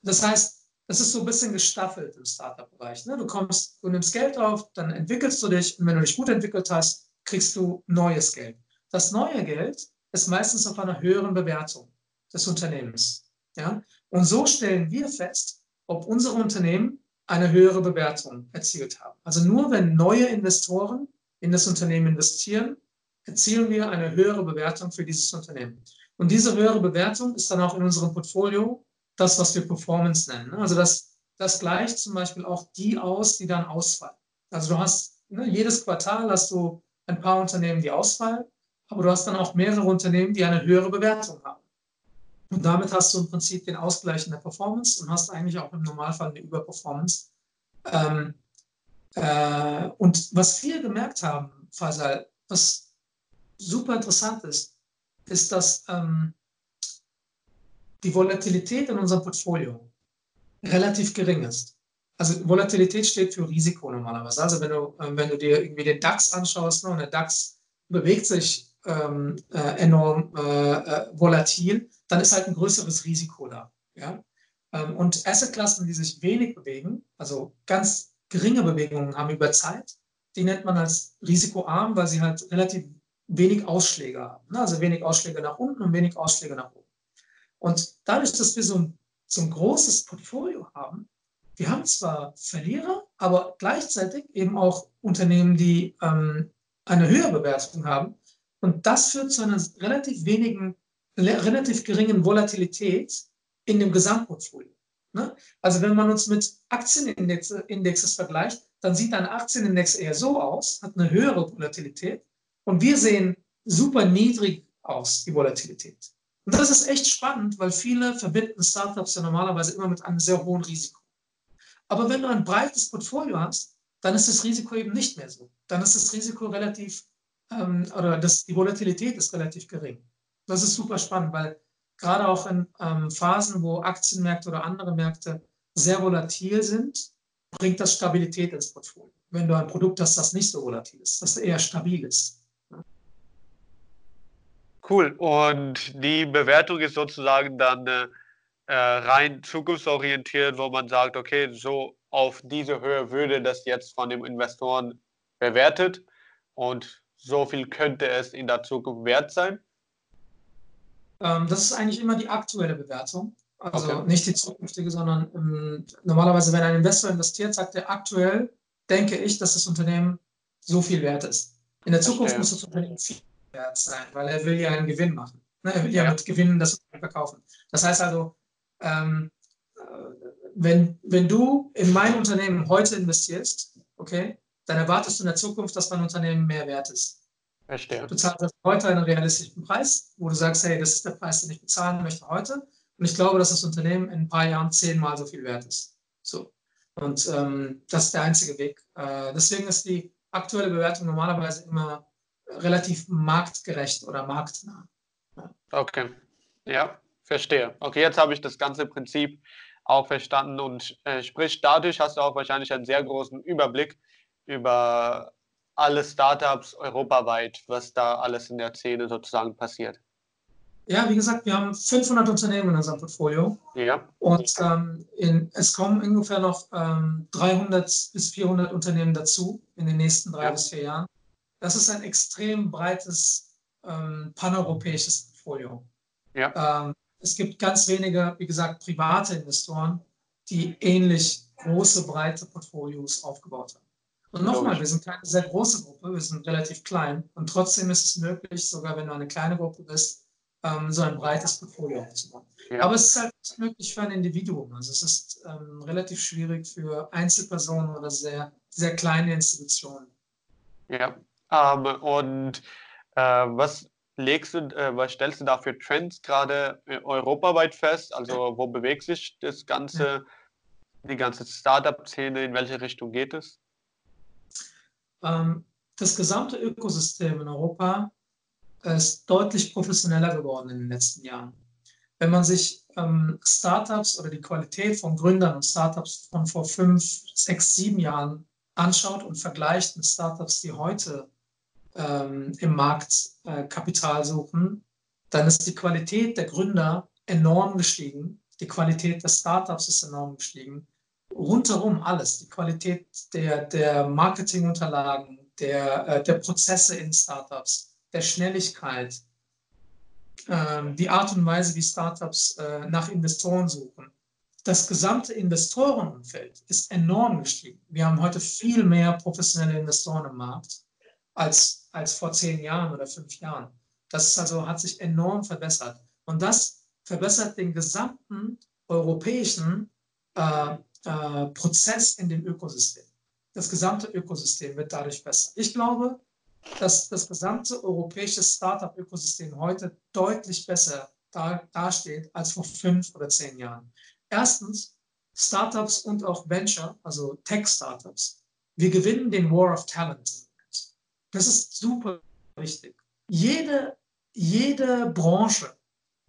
Das heißt, es ist so ein bisschen gestaffelt im Startup-Bereich. Ne? Du kommst, du nimmst Geld auf, dann entwickelst du dich und wenn du dich gut entwickelt hast, kriegst du neues Geld. Das neue Geld ist meistens auf einer höheren Bewertung des Unternehmens. Ja? Und so stellen wir fest, ob unsere Unternehmen eine höhere Bewertung erzielt haben. Also nur wenn neue Investoren in das Unternehmen investieren, erzielen wir eine höhere Bewertung für dieses Unternehmen. Und diese höhere Bewertung ist dann auch in unserem Portfolio das, was wir Performance nennen. Also das, das gleicht zum Beispiel auch die aus, die dann ausfallen. Also du hast ne, jedes Quartal hast du ein paar Unternehmen, die ausfallen, aber du hast dann auch mehrere Unternehmen, die eine höhere Bewertung haben. Und damit hast du im Prinzip den Ausgleich in der Performance und hast eigentlich auch im Normalfall eine Überperformance. Ähm, äh, und was wir gemerkt haben, Faisal, was super interessant ist, ist, dass ähm, die Volatilität in unserem Portfolio relativ gering ist. Also Volatilität steht für Risiko normalerweise. Also wenn du, ähm, wenn du dir irgendwie den DAX anschaust ne, und der DAX bewegt sich ähm, äh, enorm äh, äh, volatil, dann ist halt ein größeres Risiko da. Ja? Ähm, und Assetklassen, die sich wenig bewegen, also ganz geringe Bewegungen haben über Zeit, die nennt man als risikoarm, weil sie halt relativ wenig Ausschläge haben. Ne? Also wenig Ausschläge nach unten und wenig Ausschläge nach oben. Und dadurch, dass wir so ein, so ein großes Portfolio haben, wir haben zwar Verlierer, aber gleichzeitig eben auch Unternehmen, die ähm, eine höhere Bewertung haben. Und das führt zu einer relativ wenigen, relativ geringen Volatilität in dem Gesamtportfolio. Ne? Also wenn man uns mit Aktienindexes vergleicht, dann sieht ein Aktienindex eher so aus, hat eine höhere Volatilität und wir sehen super niedrig aus, die Volatilität. Und das ist echt spannend, weil viele verbinden Startups ja normalerweise immer mit einem sehr hohen Risiko. Aber wenn du ein breites Portfolio hast, dann ist das Risiko eben nicht mehr so. Dann ist das Risiko relativ, ähm, oder das, die Volatilität ist relativ gering. Das ist super spannend, weil gerade auch in ähm, Phasen, wo Aktienmärkte oder andere Märkte sehr volatil sind, bringt das Stabilität ins Portfolio. Wenn du ein Produkt hast, das nicht so volatil ist, das eher stabil ist. Cool. Und die Bewertung ist sozusagen dann äh, rein zukunftsorientiert, wo man sagt, okay, so auf diese Höhe würde das jetzt von den Investoren bewertet und so viel könnte es in der Zukunft wert sein? Ähm, das ist eigentlich immer die aktuelle Bewertung. Also okay. nicht die zukünftige, sondern ähm, normalerweise, wenn ein Investor investiert, sagt er aktuell, denke ich, dass das Unternehmen so viel wert ist. In der Zukunft muss das Unternehmen viel wert sein, weil er will ja einen Gewinn machen. Ne? Er will ja, ja mit Gewinnen das verkaufen. Das heißt also, ähm, äh, wenn, wenn du in mein Unternehmen heute investierst, okay, dann erwartest du in der Zukunft, dass mein Unternehmen mehr wert ist. Verstehe. Du zahlst heute einen realistischen Preis, wo du sagst, hey, das ist der Preis, den ich bezahlen möchte heute. Und ich glaube, dass das Unternehmen in ein paar Jahren zehnmal so viel wert ist. So. Und ähm, das ist der einzige Weg. Äh, deswegen ist die aktuelle Bewertung normalerweise immer relativ marktgerecht oder marktnah. Okay, ja, verstehe. Okay, jetzt habe ich das ganze Prinzip auch verstanden und äh, sprich, dadurch hast du auch wahrscheinlich einen sehr großen Überblick über alle Startups europaweit, was da alles in der Szene sozusagen passiert? Ja, wie gesagt, wir haben 500 Unternehmen in unserem Portfolio. Ja. Und ähm, in, es kommen ungefähr noch ähm, 300 bis 400 Unternehmen dazu in den nächsten drei ja. bis vier Jahren. Das ist ein extrem breites ähm, paneuropäisches Portfolio. Ja. Ähm, es gibt ganz wenige, wie gesagt, private Investoren, die ähnlich große, breite Portfolios aufgebaut haben. Und nochmal, wir sind keine sehr große Gruppe, wir sind relativ klein und trotzdem ist es möglich, sogar wenn du eine kleine Gruppe bist, ähm, so ein breites Portfolio aufzubauen. Ja. Aber es ist halt möglich für ein Individuum. Also es ist ähm, relativ schwierig für Einzelpersonen oder sehr, sehr kleine Institutionen. Ja, ähm, und äh, was legst du, äh, was stellst du da für Trends gerade äh, europaweit fest? Also wo bewegt sich das ganze, ja. die ganze Startup-Szene, in welche Richtung geht es? Ähm, das gesamte Ökosystem in Europa ist deutlich professioneller geworden in den letzten Jahren. Wenn man sich ähm, Startups oder die Qualität von Gründern und Startups von vor fünf, sechs, sieben Jahren anschaut und vergleicht mit Startups, die heute ähm, im Markt äh, Kapital suchen, dann ist die Qualität der Gründer enorm gestiegen. Die Qualität des Startups ist enorm gestiegen. Rundherum alles. Die Qualität der, der Marketingunterlagen, der, äh, der Prozesse in Startups, der Schnelligkeit, äh, die Art und Weise, wie Startups äh, nach Investoren suchen. Das gesamte Investorenumfeld ist enorm gestiegen. Wir haben heute viel mehr professionelle Investoren im Markt als, als vor zehn Jahren oder fünf Jahren. Das also hat sich enorm verbessert. Und das verbessert den gesamten europäischen äh, äh, Prozess in dem Ökosystem. Das gesamte Ökosystem wird dadurch besser. Ich glaube, dass das gesamte europäische Startup-Ökosystem heute deutlich besser da, dasteht als vor fünf oder zehn Jahren. Erstens, Startups und auch Venture, also Tech-Startups. Wir gewinnen den War of Talent. Das ist super wichtig. Jede, jede Branche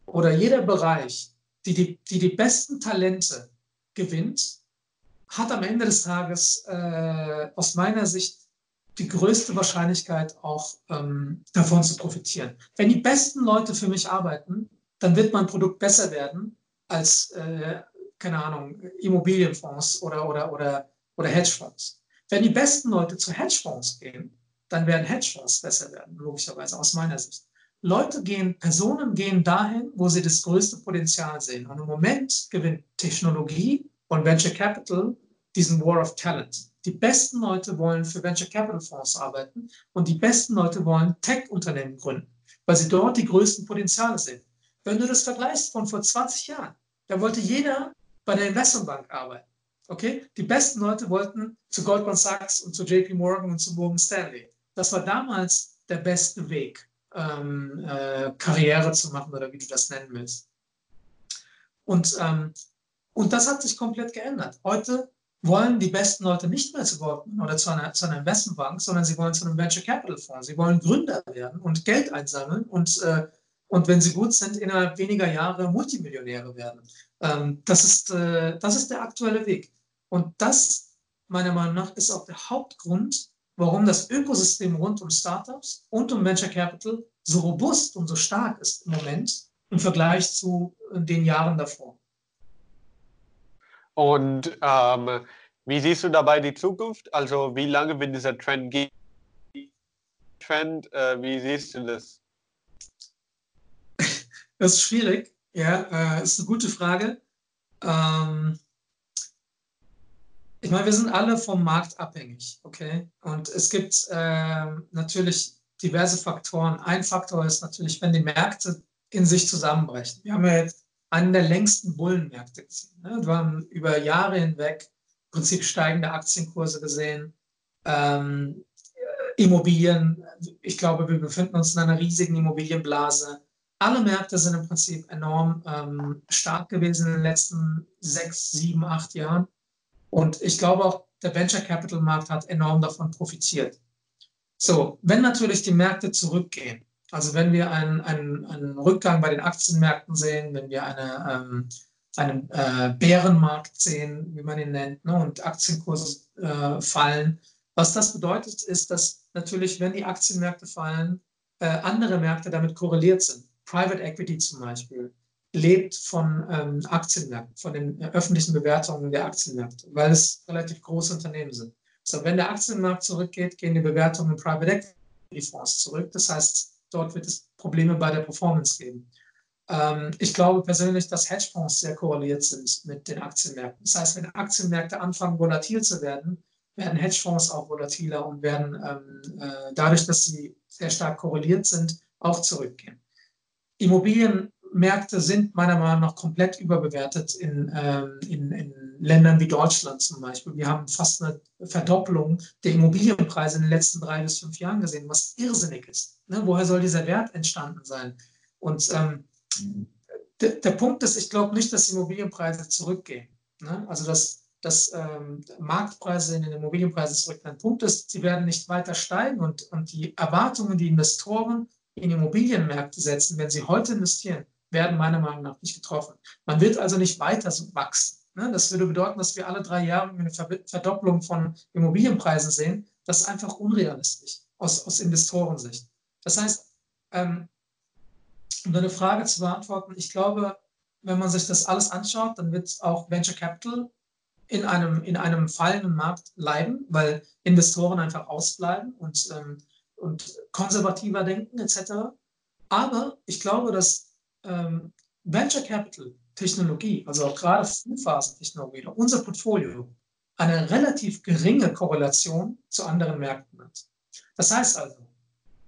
oder jeder Bereich, die die, die, die besten Talente gewinnt, hat am Ende des Tages äh, aus meiner Sicht die größte Wahrscheinlichkeit auch ähm, davon zu profitieren. Wenn die besten Leute für mich arbeiten, dann wird mein Produkt besser werden als, äh, keine Ahnung, Immobilienfonds oder, oder, oder, oder Hedgefonds. Wenn die besten Leute zu Hedgefonds gehen, dann werden Hedgefonds besser werden, logischerweise aus meiner Sicht. Leute gehen, Personen gehen dahin, wo sie das größte Potenzial sehen. Und im Moment gewinnt Technologie und Venture Capital diesen War of Talent. Die besten Leute wollen für Venture Capital Fonds arbeiten und die besten Leute wollen Tech-Unternehmen gründen, weil sie dort die größten Potenziale sehen. Wenn du das vergleichst von vor 20 Jahren, da wollte jeder bei der Investmentbank arbeiten. Okay? Die besten Leute wollten zu Goldman Sachs und zu JP Morgan und zu Morgan Stanley. Das war damals der beste Weg, ähm, äh, Karriere zu machen oder wie du das nennen willst. Und, ähm, und das hat sich komplett geändert. Heute wollen die besten Leute nicht mehr zu Goldman oder zu einer, zu einer Investmentbank, sondern sie wollen zu einem Venture Capital Fonds. Sie wollen Gründer werden und Geld einsammeln und, äh, und wenn sie gut sind, innerhalb weniger Jahre Multimillionäre werden. Ähm, das, ist, äh, das ist der aktuelle Weg. Und das, meiner Meinung nach, ist auch der Hauptgrund, warum das Ökosystem rund um Startups und um Venture Capital so robust und so stark ist im Moment im Vergleich zu den Jahren davor. Und ähm, wie siehst du dabei die Zukunft? Also wie lange wird dieser Trend gehen? Trend, äh, wie siehst du das? Das ist schwierig. Ja, äh, ist eine gute Frage. Ähm, ich meine, wir sind alle vom Markt abhängig, okay? Und es gibt äh, natürlich diverse Faktoren. Ein Faktor ist natürlich, wenn die Märkte in sich zusammenbrechen. Wir haben ja jetzt einen der längsten Bullenmärkte gesehen. Ne? Wir haben über Jahre hinweg im Prinzip steigende Aktienkurse gesehen. Ähm, Immobilien, ich glaube, wir befinden uns in einer riesigen Immobilienblase. Alle Märkte sind im Prinzip enorm ähm, stark gewesen in den letzten sechs, sieben, acht Jahren. Und ich glaube auch, der Venture Capital Markt hat enorm davon profitiert. So, wenn natürlich die Märkte zurückgehen, also wenn wir einen, einen, einen Rückgang bei den Aktienmärkten sehen, wenn wir eine, ähm, einen äh, Bärenmarkt sehen, wie man ihn nennt, ne, und Aktienkurse äh, fallen, was das bedeutet, ist, dass natürlich, wenn die Aktienmärkte fallen, äh, andere Märkte damit korreliert sind. Private Equity zum Beispiel lebt von ähm, Aktienmärkten, von den äh, öffentlichen Bewertungen der Aktienmärkte, weil es relativ große Unternehmen sind. So, wenn der Aktienmarkt zurückgeht, gehen die Bewertungen in Private Equity Fonds zurück. Das heißt, dort wird es Probleme bei der Performance geben. Ähm, ich glaube persönlich, dass Hedgefonds sehr korreliert sind mit den Aktienmärkten. Das heißt, wenn Aktienmärkte anfangen, volatil zu werden, werden Hedgefonds auch volatiler und werden ähm, äh, dadurch, dass sie sehr stark korreliert sind, auch zurückgehen. Immobilienmärkte sind meiner Meinung nach komplett überbewertet in, ähm, in, in Ländern wie Deutschland zum Beispiel. Wir haben fast eine Verdopplung der Immobilienpreise in den letzten drei bis fünf Jahren gesehen, was irrsinnig ist. Ne? Woher soll dieser Wert entstanden sein? Und ähm, der, der, Punkt ist, ich glaube nicht, dass Immobilienpreise zurückgehen. Ne? Also dass, dass ähm, Marktpreise in den Immobilienpreisen zurückgehen. Der Punkt ist, sie werden nicht weiter steigen und, und die Erwartungen, die Investoren in Immobilienmärkte setzen, wenn sie heute investieren, werden meiner Meinung nach nicht getroffen. Man wird also nicht weiter so wachsen. Ne? Das würde bedeuten, dass wir alle drei Jahre eine Verdopplung von Immobilienpreisen sehen. Das ist einfach unrealistisch aus, aus Investorensicht. Das heißt, ähm, um deine Frage zu beantworten, ich glaube, wenn man sich das alles anschaut, dann wird auch Venture Capital in einem, in einem fallenden Markt leiden, weil Investoren einfach ausbleiben und, ähm, und konservativer denken etc. Aber ich glaube, dass ähm, Venture Capital Technologie, also auch gerade Frühphasentechnologie, unser Portfolio, eine relativ geringe Korrelation zu anderen Märkten hat. Das heißt also,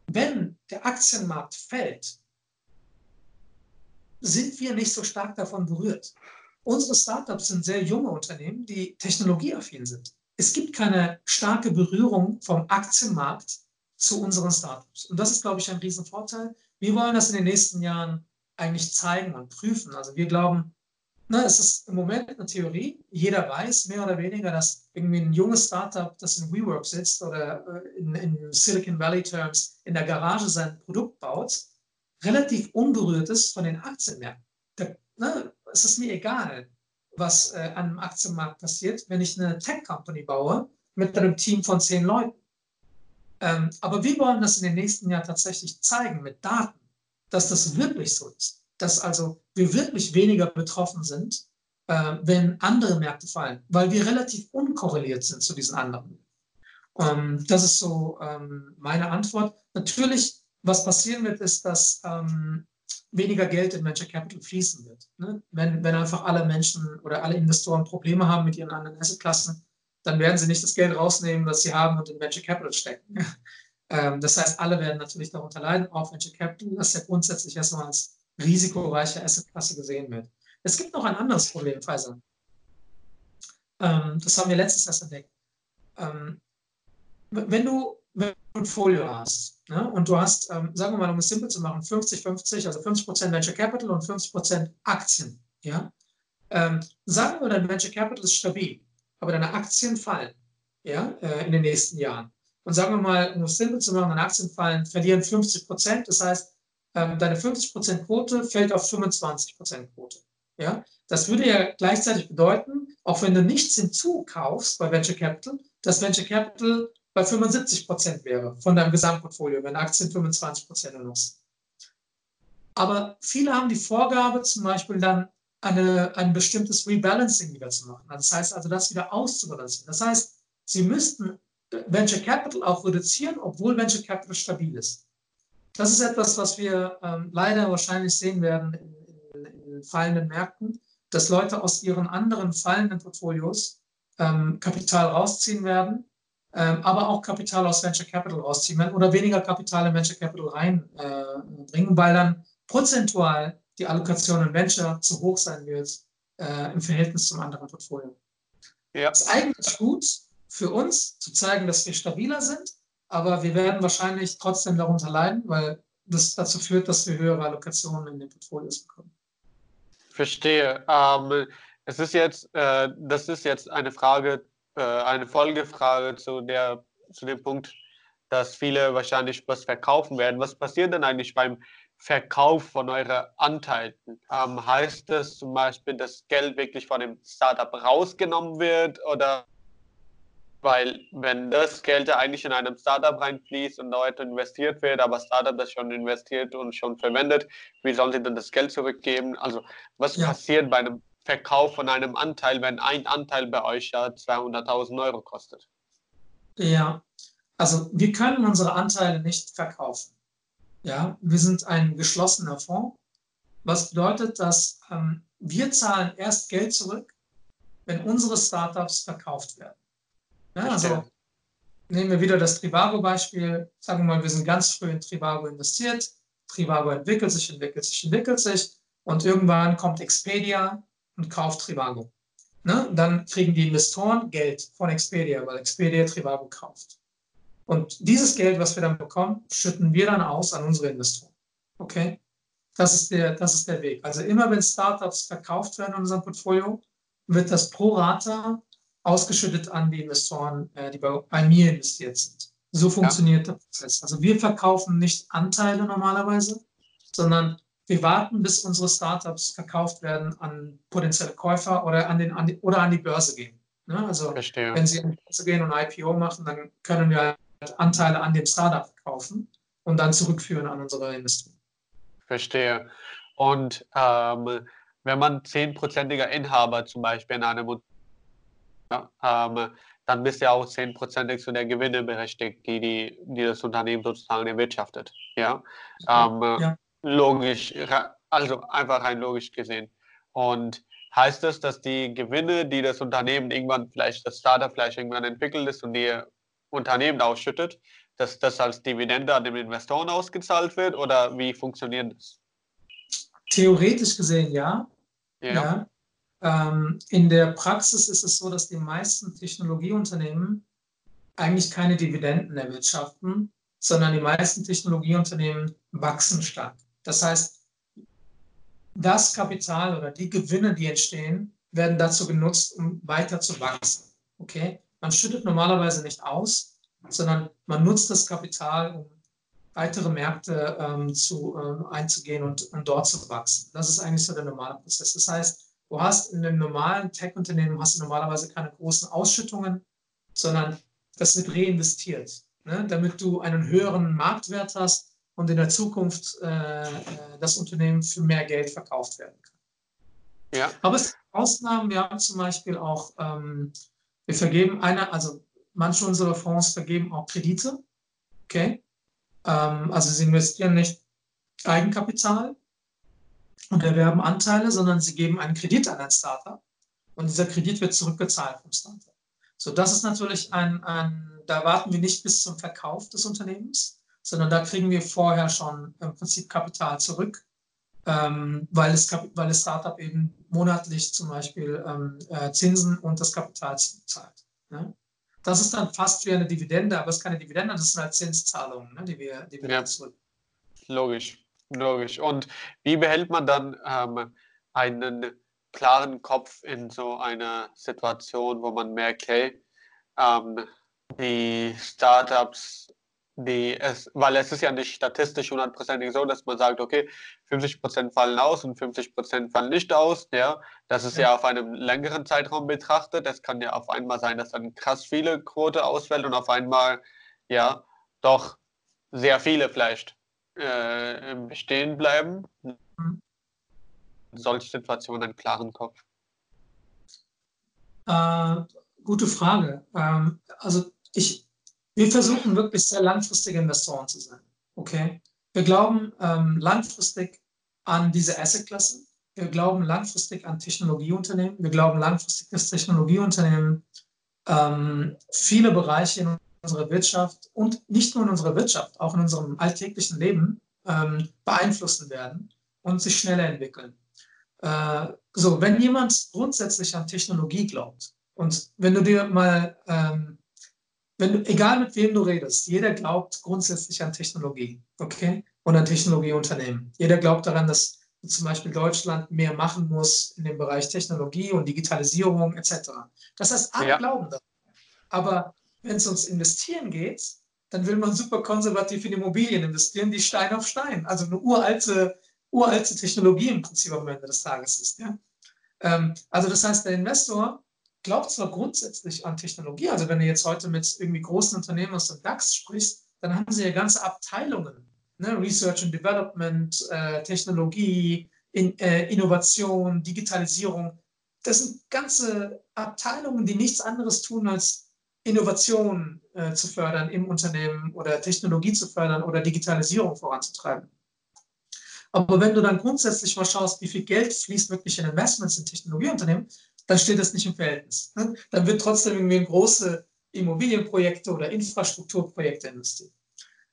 wenn der Aktienmarkt fällt, sind wir nicht so stark davon berührt. Unsere Startups sind sehr junge Unternehmen, die technologieaffin sind. Es gibt keine starke Berührung vom Aktienmarkt zu unseren Startups. Und das ist, glaube ich, ein Riesenvorteil. Wir wollen das in den nächsten Jahren eigentlich zeigen und prüfen. Also wir glauben, na, es ist im Moment eine Theorie. Jeder weiß mehr oder weniger, dass irgendwie ein junges Startup, das in WeWork sitzt oder äh, in, in Silicon Valley Terms in der Garage sein Produkt baut, relativ unberührt ist von den Aktienmärkten. Da, ne, es ist mir egal, was äh, an einem Aktienmarkt passiert, wenn ich eine Tech-Company baue mit einem Team von zehn Leuten. Ähm, aber wir wollen das in den nächsten Jahren tatsächlich zeigen mit Daten, dass das wirklich so ist. Dass also wir wirklich weniger betroffen sind, äh, wenn andere Märkte fallen, weil wir relativ unkorreliert sind zu diesen anderen. Ähm, das ist so ähm, meine Antwort. Natürlich was passieren wird, ist, dass ähm, weniger Geld in Venture Capital fließen wird. Ne? Wenn, wenn einfach alle Menschen oder alle Investoren Probleme haben mit ihren anderen Assetklassen, dann werden sie nicht das Geld rausnehmen, was sie haben und in Venture Capital stecken. Ähm, das heißt, alle werden natürlich darunter leiden, auch Venture Capital, das ja grundsätzlich erstmal als risikoreiche Assetklasse gesehen wird. Es gibt noch ein anderes Problem, Pfizer. Ähm, das haben wir letztes erst entdeckt. Ähm, wenn du ein Portfolio hast ne, und du hast, sagen wir mal, um es simpel zu machen, 50-50, also 50% Venture Capital und 50% Aktien, ja, sagen wir, dein Venture Capital ist stabil, aber deine Aktien fallen, ja, äh, in den nächsten Jahren. Und sagen wir mal, um es simpel zu machen, deine Aktien fallen, verlieren 50%, das heißt, ähm, deine 50% Quote fällt auf 25% Quote. Ja? Das würde ja gleichzeitig bedeuten, auch wenn du nichts hinzukaufst bei Venture Capital, dass Venture Capital bei 75 Prozent wäre von deinem Gesamtportfolio, wenn Aktien 25 Prozent nutzen. Aber viele haben die Vorgabe, zum Beispiel dann eine, ein bestimmtes Rebalancing wieder zu machen. Das heißt also, das wieder auszubalancieren. Das heißt, sie müssten Venture Capital auch reduzieren, obwohl Venture Capital stabil ist. Das ist etwas, was wir ähm, leider wahrscheinlich sehen werden in, in, in, fallenden Märkten, dass Leute aus ihren anderen fallenden Portfolios ähm, Kapital rausziehen werden ähm, aber auch Kapital aus Venture Capital rausziehen werden oder weniger Kapital in Venture Capital reinbringen, äh, weil dann prozentual die Allokation in Venture zu hoch sein wird äh, im Verhältnis zum anderen Portfolio. Ja. Das ist eigentlich gut für uns, zu zeigen, dass wir stabiler sind, aber wir werden wahrscheinlich trotzdem darunter leiden, weil das dazu führt, dass wir höhere Allokationen in den Portfolios bekommen. Verstehe. Ähm, es ist jetzt, äh, das ist jetzt eine Frage äh, eine Folgefrage zu, der, zu dem Punkt, dass viele wahrscheinlich was verkaufen werden. Was passiert denn eigentlich beim Verkauf von euren Anteilen? Ähm, heißt das zum Beispiel, dass Geld wirklich von dem Startup rausgenommen wird oder Weil wenn das Geld ja eigentlich in einem Startup reinfließt und dort investiert wird, aber Startup das schon investiert und schon verwendet, wie sollen sie dann das Geld zurückgeben? Also was ja. passiert bei einem Verkauf von einem Anteil, wenn ein Anteil bei euch ja 200.000 Euro kostet? Ja, also wir können unsere Anteile nicht verkaufen. Ja, wir sind ein geschlossener Fonds, was bedeutet, dass ähm, wir zahlen erst Geld zurück, wenn unsere Startups verkauft werden. Ja, also nehmen wir wieder das Trivago-Beispiel. Sagen wir mal, wir sind ganz früh in Trivago investiert. Trivago entwickelt sich, entwickelt sich, entwickelt sich. Und irgendwann kommt Expedia und kauft Trivago. Ne? Dann kriegen die Investoren Geld von Expedia, weil Expedia Trivago kauft. Und dieses Geld, was wir dann bekommen, schütten wir dann aus an unsere Investoren. Okay? Das ist der, das ist der Weg. Also immer wenn Startups verkauft werden in unserem Portfolio, wird das pro Rata ausgeschüttet an die Investoren, äh, die bei, bei, mir investiert sind. So funktioniert ja. der Prozess. Also wir verkaufen nicht Anteile normalerweise, sondern wir warten, bis unsere Startups verkauft werden an potenzielle Käufer oder an, den, an die, oder an die Börse gehen. Ne? Also Verstehe. wenn sie an die Börse gehen und IPO machen, dann können wir halt Anteile an dem Startup kaufen und dann zurückführen an unsere Investoren. Verstehe. Und ähm, wenn man zehnprozentiger Inhaber zum Beispiel in einem ja, ähm, dann bist du ja auch zehnprozentig zu der Gewinne berechtigt, die, die, die das Unternehmen sozusagen erwirtschaftet. Ja? Ähm, ja. Logisch, also einfach rein logisch gesehen. Und heißt das, dass die Gewinne, die das Unternehmen irgendwann vielleicht, das Startup vielleicht irgendwann entwickelt ist und die Unternehmen ausschüttet, dass das als Dividende an den Investoren ausgezahlt wird oder wie funktioniert das? Theoretisch gesehen ja. Ja. ja. Ähm, in der Praxis ist es so, dass die meisten Technologieunternehmen eigentlich keine Dividenden erwirtschaften, sondern die meisten Technologieunternehmen wachsen stark. Das heißt, das Kapital oder die Gewinne, die entstehen, werden dazu genutzt, um weiter zu wachsen. Okay? Man schüttet normalerweise nicht aus, sondern man nutzt das Kapital, um weitere Märkte ähm, zu, ähm, einzugehen und, und dort zu wachsen. Das ist eigentlich so der normale Prozess. Das heißt, du hast in einem normalen Tech-Unternehmen hast du normalerweise keine großen Ausschüttungen, sondern das wird reinvestiert, ne? damit du einen höheren Marktwert hast und in der Zukunft äh, äh, das Unternehmen für mehr Geld verkauft werden kann. Ja. Aber es gibt Ausnahmen. Wir haben zum Beispiel auch, ähm, wir vergeben eine, also manche unserer Fonds vergeben auch Kredite. Okay. Ähm, also sie investieren nicht Eigenkapital und erwerben Anteile, sondern sie geben einen Kredit an ein Startup und dieser Kredit wird zurückgezahlt vom Startup. So, das ist natürlich ein, ein, da warten wir nicht bis zum Verkauf des Unternehmens, sondern da kriegen wir vorher schon im Prinzip Kapital zurück, ähm, weil, es, weil das Startup eben monatlich zum Beispiel ähm, äh, Zinsen und das Kapital zurückzahlt. Ne? Das ist dann fast wie eine Dividende, aber es ist keine Dividende, das sind halt Zinszahlungen, ne, die wir, die wir ja. zurück. Logisch, logisch. Und wie behält man dann ähm, einen klaren Kopf in so einer Situation, wo man merkt, hey, ähm, die Startups die es, weil es ist ja nicht statistisch hundertprozentig so, dass man sagt, okay, 50 Prozent fallen aus und 50 Prozent fallen nicht aus. Ja, das ist ja. ja. auf einem längeren Zeitraum betrachtet. Es kann ja auf einmal sein, dass dann krass viele Quote ausfällt und auf einmal ja doch sehr viele vielleicht äh, bestehen bleiben. Mhm. Solche Situationen einen klaren Kopf. Äh, gute Frage. Ähm, also ich, wir versuchen wirklich sehr langfristige Investoren zu sein. Okay? Wir glauben ähm, langfristig an diese Assetklasse. Wir glauben langfristig an Technologieunternehmen. Wir glauben langfristig, dass Technologieunternehmen ähm, viele Bereiche in unserer Wirtschaft und nicht nur in unserer Wirtschaft, auch in unserem alltäglichen Leben ähm, beeinflussen werden und sich schneller entwickeln. Äh, so, wenn jemand grundsätzlich an Technologie glaubt und wenn du dir mal ähm, wenn, egal mit wem du redest, jeder glaubt grundsätzlich an Technologie, okay? Und an Technologieunternehmen. Jeder glaubt daran, dass zum Beispiel Deutschland mehr machen muss in dem Bereich Technologie und Digitalisierung etc. Das heißt, alle ja. glauben daran. Aber wenn es ums Investieren geht, dann will man super konservativ in Immobilien investieren, die Stein auf Stein, also eine uralte, uralte Technologie im Prinzip am Ende des Tages ist. Ja? Ähm, also das heißt, der Investor glaubt zwar grundsätzlich an Technologie, also wenn du jetzt heute mit irgendwie großen Unternehmen aus dem DAX sprichst, dann haben sie ja ganze Abteilungen, ne? Research and Development, äh, Technologie, in, äh, Innovation, Digitalisierung. Das sind ganze Abteilungen, die nichts anderes tun, als Innovation äh, zu fördern im Unternehmen oder Technologie zu fördern oder Digitalisierung voranzutreiben. Aber wenn du dann grundsätzlich mal schaust, wie viel Geld fließt wirklich in Investments in Technologieunternehmen, dann steht das nicht im Verhältnis. Ne? Dann wird trotzdem irgendwie in große Immobilienprojekte oder Infrastrukturprojekte investiert.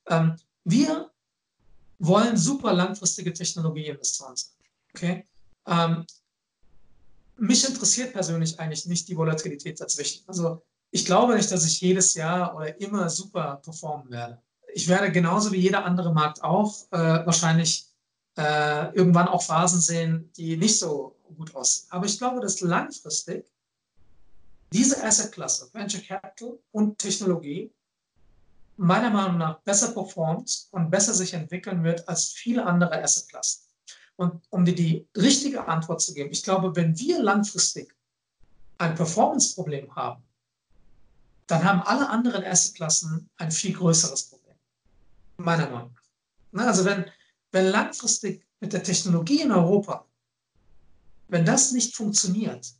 Ähm, wir wollen super langfristige Technologieinvestoren sein. Okay? Ähm, mich interessiert persönlich eigentlich nicht die Volatilität dazwischen. Also ich glaube nicht, dass ich jedes Jahr oder immer super performen werde. Ich werde genauso wie jeder andere Markt auch äh, wahrscheinlich äh, irgendwann auch Phasen sehen, die nicht so gut aussehen. Aber ich glaube, dass langfristig diese Assetklasse, Venture Capital und Technologie, meiner Meinung nach besser performt und besser sich entwickeln wird als viele andere Assetklassen. Und um dir die richtige Antwort zu geben, ich glaube, wenn wir langfristig ein Performance-Problem haben, dann haben alle anderen Assetklassen ein viel größeres Problem. Meiner Meinung nach. Also wenn, wenn langfristig mit der Technologie in Europa, wenn das nicht funktioniert,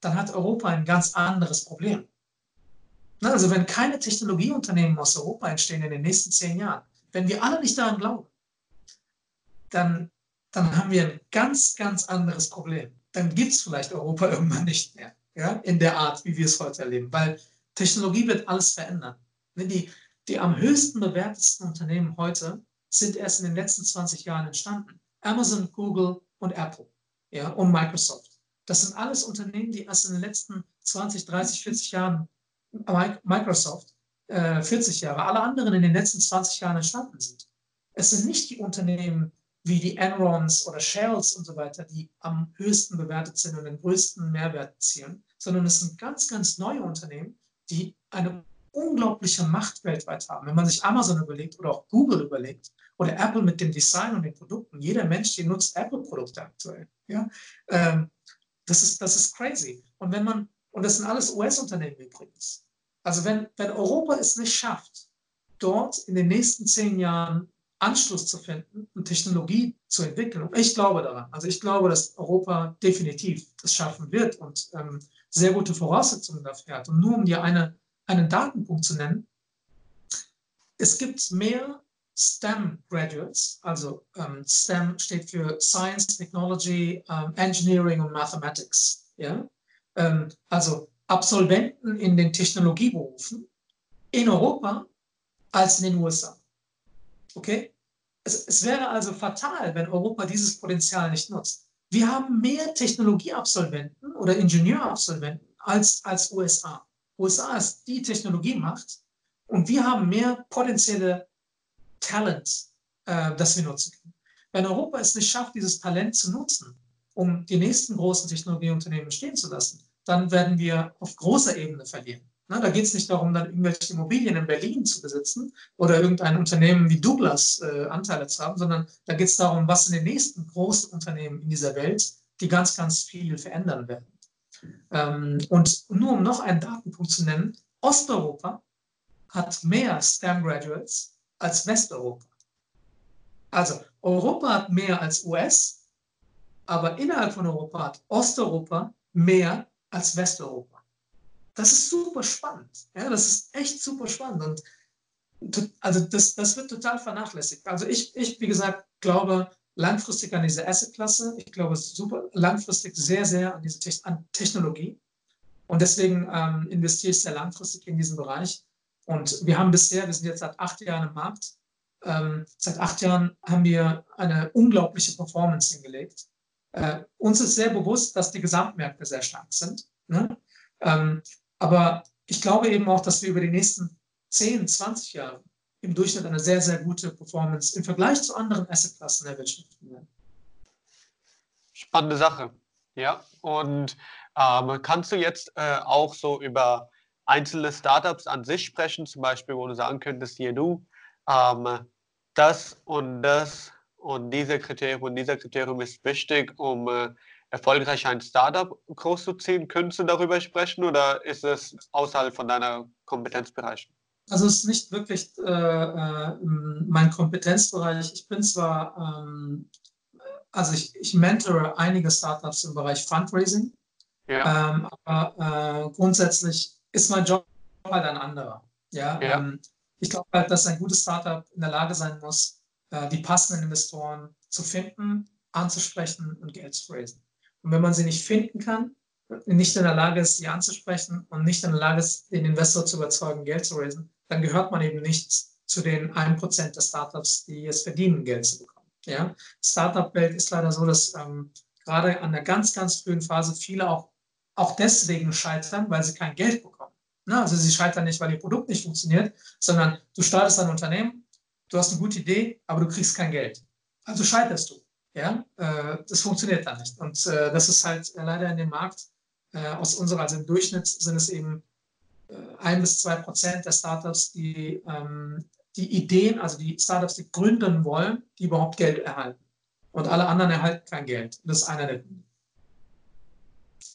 dann hat Europa ein ganz anderes Problem. Also wenn keine Technologieunternehmen aus Europa entstehen in den nächsten zehn Jahren, wenn wir alle nicht daran glauben, dann, dann haben wir ein ganz, ganz anderes Problem. Dann gibt es vielleicht Europa irgendwann nicht mehr, ja, in der Art, wie wir es heute erleben, weil Technologie wird alles verändern. Die, die am höchsten bewertetsten Unternehmen heute sind erst in den letzten 20 Jahren entstanden. Amazon, Google und Apple ja, und Microsoft. Das sind alles Unternehmen, die erst in den letzten 20, 30, 40 Jahren, Microsoft, äh, 40 Jahre, alle anderen in den letzten 20 Jahren entstanden sind. Es sind nicht die Unternehmen wie die Enrons oder Shells und so weiter, die am höchsten bewertet sind und den größten Mehrwert zielen, sondern es sind ganz, ganz neue Unternehmen, die eine unglaubliche Macht weltweit haben. Wenn man sich Amazon überlegt oder auch Google überlegt oder Apple mit dem Design und den Produkten, jeder Mensch, der nutzt Apple-Produkte aktuell. Ja? Ähm, das, ist, das ist crazy. Und wenn man, und das sind alles US-Unternehmen übrigens. Also wenn, wenn Europa es nicht schafft, dort in den nächsten zehn Jahren Anschluss zu finden und Technologie zu entwickeln. Und ich glaube daran. Also ich glaube, dass Europa definitiv das schaffen wird und ähm, sehr gute Voraussetzungen dafür hat. Und nur um dir eine, einen Datenpunkt zu nennen, es gibt mehr STEM-Graduates, also ähm, STEM steht für Science, Technology, ähm, Engineering und Mathematics. Ja? Ähm, also Absolventen in den Technologieberufen in Europa als in den USA. Okay? Es, es wäre also fatal, wenn Europa dieses Potenzial nicht nutzt. Wir haben mehr Technologieabsolventen oder Ingenieurabsolventen als, als USA. USA ist die Technologiemacht und wir haben mehr potenzielle Talent, äh, das wir nutzen können. Wenn Europa es nicht schafft, dieses Talent zu nutzen, um die nächsten großen Technologieunternehmen stehen zu lassen, dann werden wir auf großer Ebene verlieren. Na, da geht es nicht darum, dann irgendwelche Immobilien in Berlin zu besitzen oder irgendein Unternehmen wie Douglas äh, Anteile zu haben, sondern da geht es darum, was sind die nächsten großen Unternehmen in dieser Welt, die ganz, ganz viel verändern werden. Ähm, und nur um noch einen Datenpunkt zu nennen, Osteuropa hat mehr STEM Graduates als Westeuropa. Also Europa hat mehr als US, aber innerhalb von Europa hat Osteuropa mehr als Westeuropa. Das ist super spannend. Ja, das ist echt super spannend. Und also das, das wird total vernachlässigt. Also ich, ich, wie gesagt, glaube langfristig an diese Asset-Klasse. Ich glaube super langfristig sehr, sehr an diese Te an Technologie. Und deswegen ähm, investiere ich sehr langfristig in diesen Bereich. Und wir haben bisher, wir sind jetzt seit acht Jahren im Markt, ähm, seit acht Jahren haben wir eine unglaubliche Performance hingelegt. Äh, uns ist sehr bewusst, dass die Gesamtmärkte sehr stark sind. Ne? Ähm, aber ich glaube eben auch, dass wir über die nächsten 10, 20 Jahre im Durchschnitt eine sehr, sehr gute Performance im Vergleich zu anderen Assetklassen erwirtschaften werden. Spannende Sache. Ja, und ähm, kannst du jetzt äh, auch so über einzelne Startups an sich sprechen, zum Beispiel, wo du sagen könntest, hier du, ähm, das und das und diese Kriterium und dieser Kriterium ist wichtig, um äh, erfolgreich ein Startup großzuziehen? Könntest du darüber sprechen oder ist es außerhalb von deiner Kompetenzbereich? Also es ist nicht wirklich äh, äh, mein Kompetenzbereich. Ich bin zwar, ähm, also ich, ich mentore einige Startups im Bereich Fundraising, ja. ähm, aber äh, grundsätzlich ist mein Job halt ein anderer. Ja, ja. Ähm, ich glaube halt, dass ein gutes Startup in der Lage sein muss, äh, die passenden Investoren zu finden, anzusprechen und Geld zu raisen. Und wenn man sie nicht finden kann, nicht in der Lage ist, sie anzusprechen und nicht in der Lage ist, den Investor zu überzeugen, Geld zu raisen, dann gehört man eben nicht zu den 1% der Startups, die es verdienen, Geld zu bekommen. Ja? Startup-Welt ist leider so, dass ähm, gerade an der ganz, ganz frühen Phase viele auch, auch deswegen scheitern, weil sie kein Geld bekommen. Ne? Also sie scheitern nicht, weil ihr Produkt nicht funktioniert, sondern du startest ein Unternehmen, du hast eine gute Idee, aber du kriegst kein Geld. Also scheiterst du. Ja? Äh, das funktioniert dann nicht. Und äh, das ist halt leider in dem Markt äh, aus unserer, also im Durchschnitt sind es eben äh, ein bis zwei Prozent der Startups, die ähm, die Ideen, also die Startups, die gründen wollen, die überhaupt Geld erhalten. Und alle anderen erhalten kein Geld. Das ist einer der Gründe.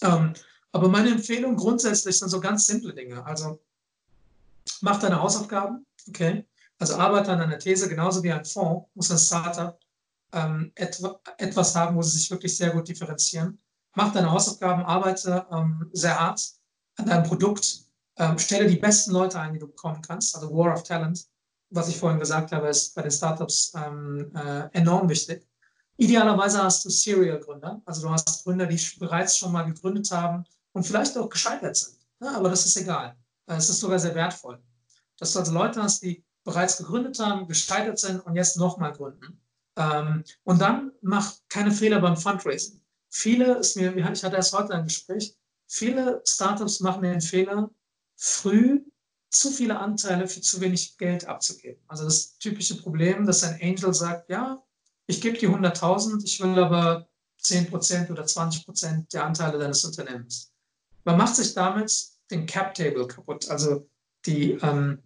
Ähm, aber meine Empfehlung grundsätzlich sind so ganz simple Dinge. Also mach deine Hausaufgaben, okay? Also arbeite an einer These, genauso wie ein Fonds, muss ein Startup ähm, etwa, etwas haben, wo sie sich wirklich sehr gut differenzieren. Mach deine Hausaufgaben, arbeite ähm, sehr hart an deinem Produkt, ähm, stelle die besten Leute ein, die du bekommen kannst, also War of Talent. Was ich vorhin gesagt habe, ist bei den Startups ähm, äh, enorm wichtig. Idealerweise hast du Serial-Gründer, also du hast Gründer, die bereits schon mal gegründet haben und vielleicht auch gescheitert sind. Ja, aber das ist egal. Äh, es ist sogar sehr wertvoll. Dass du also Leute hast, die bereits gegründet haben, gescheitert sind und jetzt nochmal gründen. Ähm, und dann mach keine Fehler beim Fundraising. Viele, ist mir, ich hatte erst heute ein Gespräch, viele Startups machen den Fehler, früh zu viele Anteile für zu wenig Geld abzugeben. Also das typische Problem, dass ein Angel sagt, ja, ich gebe dir 100.000, ich will aber 10% oder 20% der Anteile deines Unternehmens. Man macht sich damit den Cap Table kaputt. Also die ähm,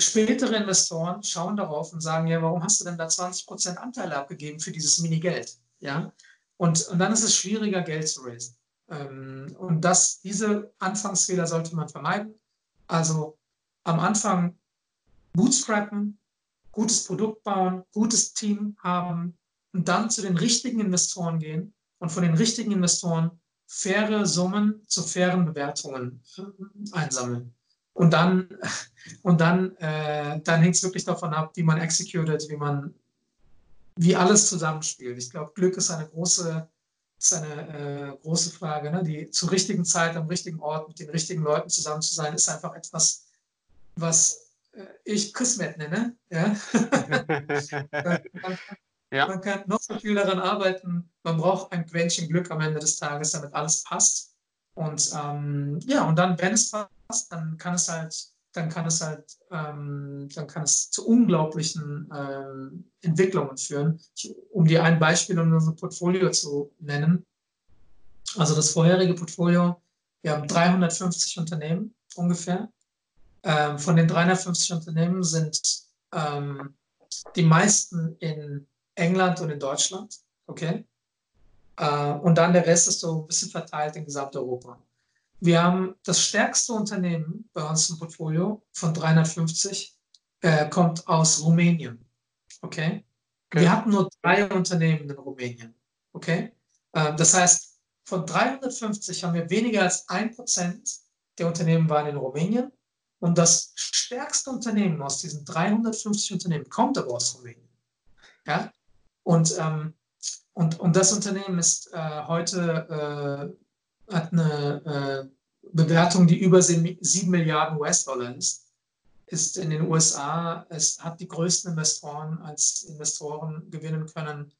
spätere Investoren schauen darauf und sagen, ja, warum hast du denn da 20% Anteile abgegeben für dieses Mini-Geld? Ja? Und, und dann ist es schwieriger, Geld zu raisen. Ähm, und das, diese Anfangsfehler sollte man vermeiden. Also am Anfang bootstrappen, gutes Produkt bauen, gutes Team haben und dann zu den richtigen Investoren gehen und von den richtigen Investoren faire Summen zu fairen Bewertungen einsammeln. Und dann, und dann, äh, dann hängt es wirklich davon ab, wie man executed, wie man, wie alles zusammenspielt. Ich glaube, Glück ist eine große, ist eine äh, große Frage. Ne? Die zur richtigen Zeit am richtigen Ort mit den richtigen Leuten zusammen zu sein, ist einfach etwas, was äh, ich Kismet nenne. Ja? man, ja. man kann noch so viel daran arbeiten. Man braucht ein Quäntchen Glück am Ende des Tages, damit alles passt. Und ähm, ja, und dann, wenn es passt, dann kann es halt, dann kann es halt, ähm, dann kann es zu unglaublichen ähm, Entwicklungen führen. Ich, um dir ein Beispiel in unserem Portfolio zu nennen. Also das vorherige Portfolio, wir haben 350 Unternehmen ungefähr. Ähm, von den 350 Unternehmen sind ähm, die meisten in England und in Deutschland. Okay. Äh, und dann der Rest ist so ein bisschen verteilt in Gesamteuropa. Wir haben das stärkste Unternehmen bei uns im Portfolio von 350, äh, kommt aus Rumänien. Okay? okay? Wir hatten nur drei Unternehmen in Rumänien. Okay? Äh, das heißt, von 350 haben wir weniger als ein Prozent der Unternehmen waren in Rumänien. Und das stärkste Unternehmen aus diesen 350 Unternehmen kommt aber aus Rumänien. Ja? Und ähm, und, und das Unternehmen ist äh, heute, äh, hat eine äh, Bewertung, die über 7 Milliarden US-Dollar ist, ist in den USA, es hat die größten Investoren als Investoren gewinnen können,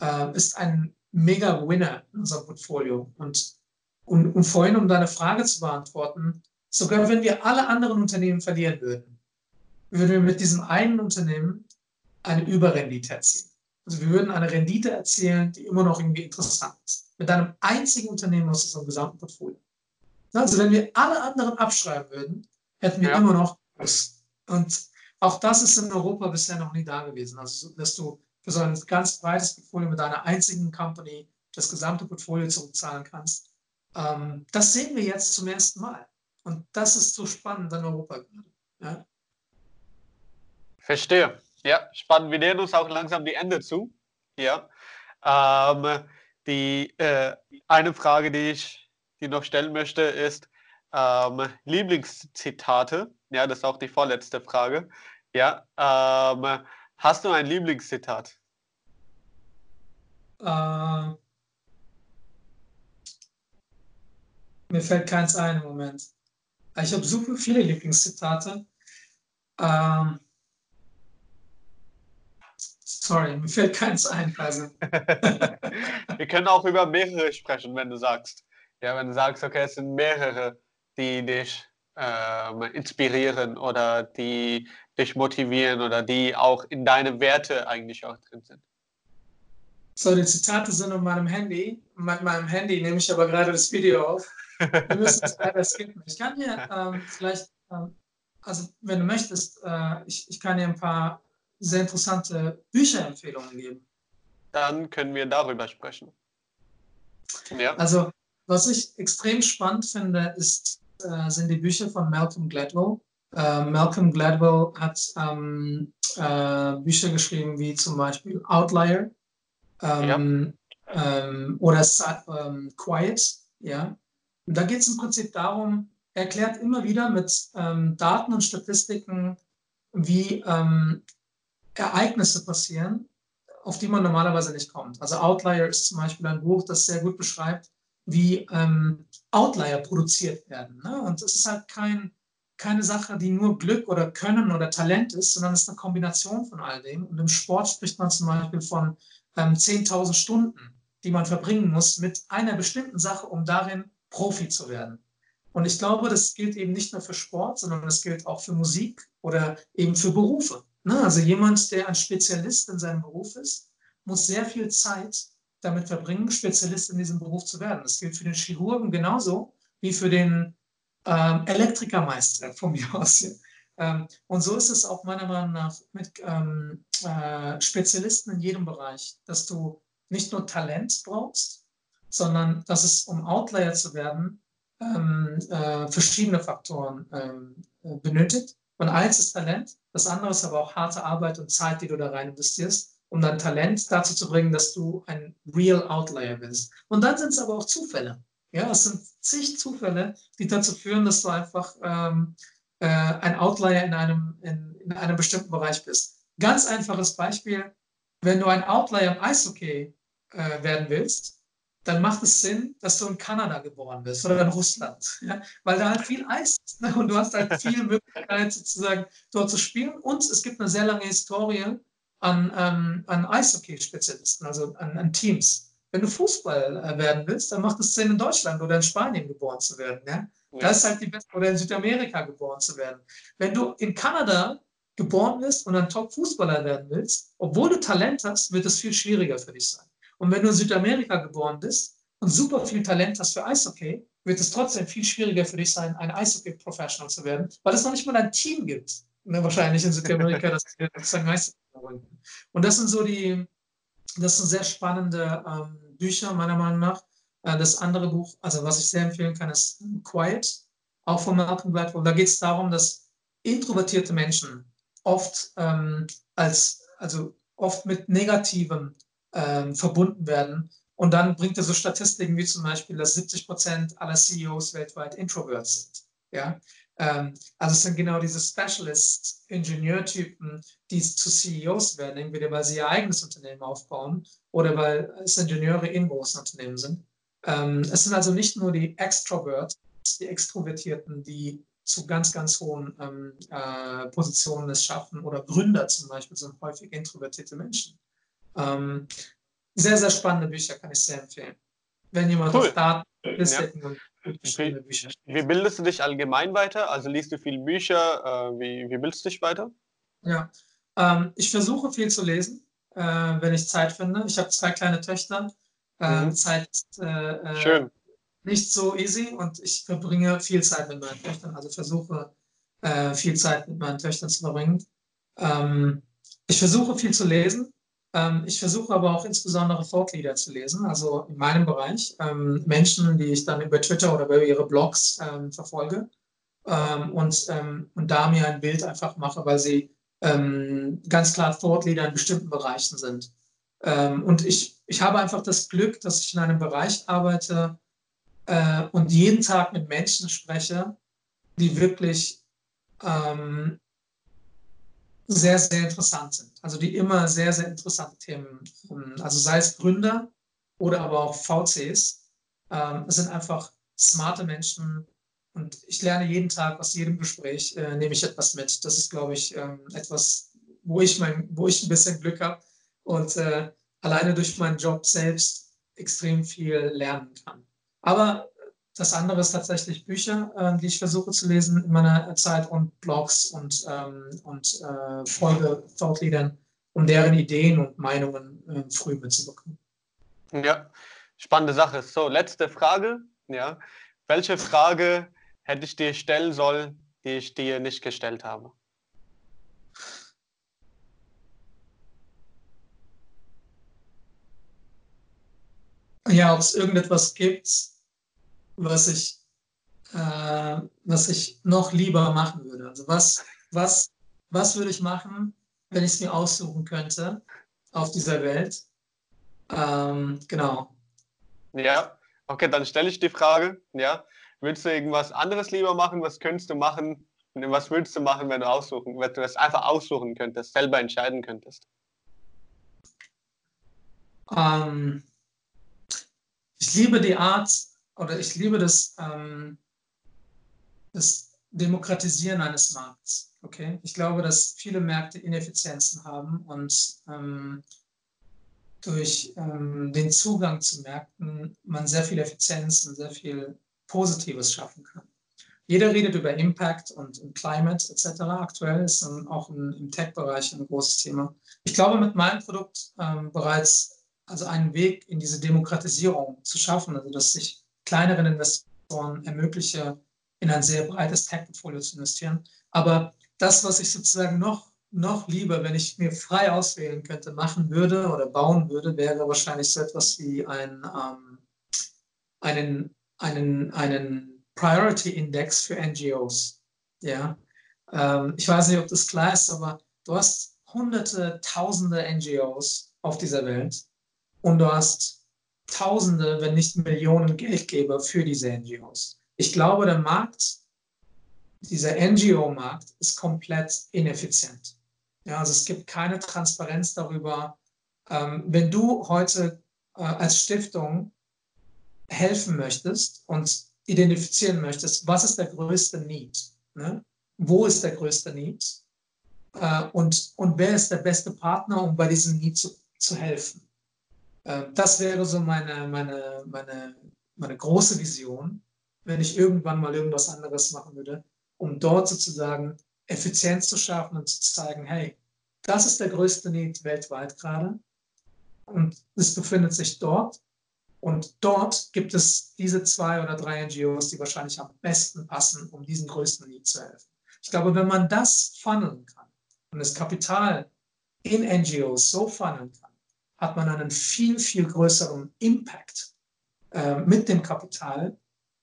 äh, ist ein Mega-Winner in unserem Portfolio. Und, und, und vorhin, um deine Frage zu beantworten, sogar wenn wir alle anderen Unternehmen verlieren würden, würden wir mit diesem einen Unternehmen eine Überrendite erzielen. Also wir würden eine Rendite erzielen, die immer noch irgendwie interessant ist. Mit einem einzigen Unternehmen aus unserem gesamten Portfolio. Also wenn wir alle anderen abschreiben würden, hätten wir ja. immer noch. Und auch das ist in Europa bisher noch nie da gewesen. Also dass du für so ein ganz breites Portfolio mit einer einzigen Company das gesamte Portfolio zurückzahlen kannst. Ähm, das sehen wir jetzt zum ersten Mal. Und das ist so spannend in Europa gerade. Ja. Verstehe. Ja, spannend. Wir nähern uns auch langsam die Ende zu. Ja. Ähm, die äh, eine Frage, die ich die noch stellen möchte, ist ähm, Lieblingszitate. Ja, das ist auch die vorletzte Frage. Ja, ähm, hast du ein Lieblingszitat? Äh, mir fällt keins ein im Moment. Ich habe super viele Lieblingszitate. Ähm, sorry, mir fällt keins ein. Also. Wir können auch über mehrere sprechen, wenn du sagst. Ja, wenn du sagst, okay, es sind mehrere, die dich ähm, inspirieren oder die dich motivieren oder die auch in deine Werte eigentlich auch drin sind. So, die Zitate sind auf meinem Handy. Mit meinem Handy nehme ich aber gerade das Video auf. Wir müssen es leider skippen. Ich kann dir ähm, vielleicht, ähm, also wenn du möchtest, äh, ich, ich kann dir ein paar sehr interessante Bücherempfehlungen geben. Dann können wir darüber sprechen. Ja. Also, was ich extrem spannend finde, ist, äh, sind die Bücher von Malcolm Gladwell. Äh, Malcolm Gladwell hat ähm, äh, Bücher geschrieben wie zum Beispiel Outlier ähm, ja. ähm, oder ähm, Quiet. Ja? Und da geht es im Prinzip darum, er erklärt immer wieder mit ähm, Daten und Statistiken, wie ähm, Ereignisse passieren, auf die man normalerweise nicht kommt. Also Outlier ist zum Beispiel ein Buch, das sehr gut beschreibt, wie ähm, Outlier produziert werden. Ne? Und es ist halt kein, keine Sache, die nur Glück oder Können oder Talent ist, sondern es ist eine Kombination von all dem. Und im Sport spricht man zum Beispiel von ähm, 10.000 Stunden, die man verbringen muss mit einer bestimmten Sache, um darin Profi zu werden. Und ich glaube, das gilt eben nicht nur für Sport, sondern das gilt auch für Musik oder eben für Berufe. Ne? Also jemand, der ein Spezialist in seinem Beruf ist, muss sehr viel Zeit damit verbringen, Spezialist in diesem Beruf zu werden. Das gilt für den Chirurgen genauso wie für den ähm, Elektrikermeister von mir aus. Ähm, und so ist es auch meiner Meinung nach mit ähm, äh, Spezialisten in jedem Bereich, dass du nicht nur Talent brauchst, sondern dass es, um Outlier zu werden, ähm, äh, verschiedene Faktoren ähm, äh, benötigt. Und eins ist Talent, das andere ist aber auch harte Arbeit und Zeit, die du da rein investierst um dein Talent dazu zu bringen, dass du ein Real Outlier bist. Und dann sind es aber auch Zufälle. Ja, es sind zig Zufälle, die dazu führen, dass du einfach ähm, äh, ein Outlier in einem, in, in einem bestimmten Bereich bist. Ganz einfaches Beispiel, wenn du ein Outlier im Eishockey äh, werden willst, dann macht es Sinn, dass du in Kanada geboren bist oder in Russland, ja? weil da halt viel Eis ist ne? und du hast halt viel Möglichkeit sozusagen dort zu spielen und es gibt eine sehr lange Historie an, ähm, an Eishockey-Spezialisten, also an, an, Teams. Wenn du Fußball äh, werden willst, dann macht es Sinn, in Deutschland oder in Spanien geboren zu werden. Ja? ja. Das ist halt die beste, oder in Südamerika geboren zu werden. Wenn du in Kanada geboren bist und ein Top-Fußballer werden willst, obwohl du Talent hast, wird es viel schwieriger für dich sein. Und wenn du in Südamerika geboren bist und super viel Talent hast für Eishockey, wird es trotzdem viel schwieriger für dich sein, ein Eishockey-Professional zu werden, weil es noch nicht mal ein Team gibt. Ne, wahrscheinlich in Südamerika, das sozusagen Eishockey und das sind so die, das sind sehr spannende ähm, Bücher, meiner Meinung nach. Äh, das andere Buch, also was ich sehr empfehlen kann, ist Quiet, auch von Malcolm Gladwell. Da geht es darum, dass introvertierte Menschen oft ähm, als, also oft mit Negativem ähm, verbunden werden. Und dann bringt er so Statistiken wie zum Beispiel, dass 70 Prozent aller CEOs weltweit Introverts sind. Ja? Ähm, also es sind genau diese Specialist-Ingenieurtypen, die zu CEOs werden, entweder weil sie ihr eigenes Unternehmen aufbauen oder weil es Ingenieure in großen Unternehmen sind. Ähm, es sind also nicht nur die Extroverts, die Extrovertierten, die zu ganz, ganz hohen ähm, äh, Positionen es schaffen oder Gründer zum Beispiel sind häufig introvertierte Menschen. Ähm, sehr, sehr spannende Bücher kann ich sehr empfehlen. Wenn jemand cool. auf Daten, Statistiken ja. und wie, wie, bildest du dich allgemein weiter? Also liest du viele Bücher? Äh, wie, wie bildest du dich weiter? Ja, ähm, ich versuche viel zu lesen, äh, wenn ich Zeit finde. Ich habe zwei kleine Töchter. Äh, mhm. Zeit äh, äh, Schön. nicht so easy und ich verbringe viel Zeit mit meinen Töchtern. Also versuche äh, viel Zeit mit meinen Töchtern zu verbringen. Ähm, ich versuche viel zu lesen. Ähm, ich versuche aber auch insbesondere Thought Leader zu lesen, also in meinem Bereich. Ähm, Menschen, die ich dann über Twitter oder über ihre Blogs ähm, verfolge und, und da mir ein Bild einfach mache, weil sie ganz klar Thought Leader in bestimmten Bereichen sind. und ich, ich habe einfach das Glück, dass ich in einem Bereich arbeite äh, und jeden Tag mit Menschen spreche, die wirklich sehr, sehr interessant sind. Also die immer sehr, sehr interessante Themen, also sei es Gründer oder aber auch VCs. Ähm, sind einfach smarte Menschen und ich lerne jeden Tag aus jedem Gespräch, äh, nehme ich etwas mit. Das ist, glaube ich, ähm, etwas, wo ich, mein, wo ich ein bisschen Glück habe und äh, alleine durch meinen Job selbst extrem viel lernen kann. Aber das andere ist tatsächlich Bücher, äh, die ich versuche zu lesen in meiner Zeit und Blogs und, ähm, und äh, folge Thoughtleadern, um deren Ideen und Meinungen äh, früh mitzubekommen. Ja, spannende Sache. So, letzte Frage. Ja. Welche Frage hätte ich dir stellen sollen, die ich dir nicht gestellt habe? Ja, ob es irgendetwas gibt, was ich, äh, was ich noch lieber machen würde. Also was, was, was würde ich machen, wenn ich es mir aussuchen könnte auf dieser Welt? Ähm, genau. Ja, okay, dann stelle ich die Frage, ja. Würdest du irgendwas anderes lieber machen? Was könntest du machen? Was würdest du machen, wenn du aussuchen, wenn du das einfach aussuchen könntest, selber entscheiden könntest? Ähm, ich liebe die Art, oder ich liebe das, ähm, das Demokratisieren eines Markts. Okay? Ich glaube, dass viele Märkte Ineffizienzen haben und ähm, durch ähm, den Zugang zu Märkten man sehr viel Effizienz und sehr viel Positives schaffen kann. Jeder redet über Impact und, und Climate etc. Aktuell ist dann auch im, im Tech-Bereich ein großes Thema. Ich glaube, mit meinem Produkt ähm, bereits also einen Weg in diese Demokratisierung zu schaffen, also dass sich kleineren Investoren ermögliche, in ein sehr breites Tech-Portfolio zu investieren. Aber das, was ich sozusagen noch, noch lieber, wenn ich mir frei auswählen könnte, machen würde oder bauen würde, wäre wahrscheinlich so etwas wie ein, ähm, einen, einen, einen Priority Index für NGOs. Ja? Ähm, ich weiß nicht, ob das klar ist, aber du hast hunderte, tausende NGOs auf dieser Welt und du hast Tausende, wenn nicht Millionen Geldgeber für diese NGOs. Ich glaube, der Markt, dieser NGO-Markt, ist komplett ineffizient. Ja, also es gibt keine Transparenz darüber. Ähm, wenn du heute äh, als Stiftung helfen möchtest und identifizieren möchtest, was ist der größte Need? Ne? Wo ist der größte Need? Äh, und, und wer ist der beste Partner, um bei diesem Need zu, zu helfen? Ähm, das wäre so meine, meine, meine, meine große Vision, wenn ich irgendwann mal irgendwas anderes machen würde, um dort sozusagen Effizienz zu schaffen und zu zeigen, hey, das ist der größte Need weltweit gerade und es befindet sich dort und dort gibt es diese zwei oder drei NGOs, die wahrscheinlich am besten passen, um diesen größten Need zu helfen. Ich glaube, wenn man das funneln kann und das Kapital in NGOs so funneln kann, hat man einen viel, viel größeren Impact äh, mit dem Kapital,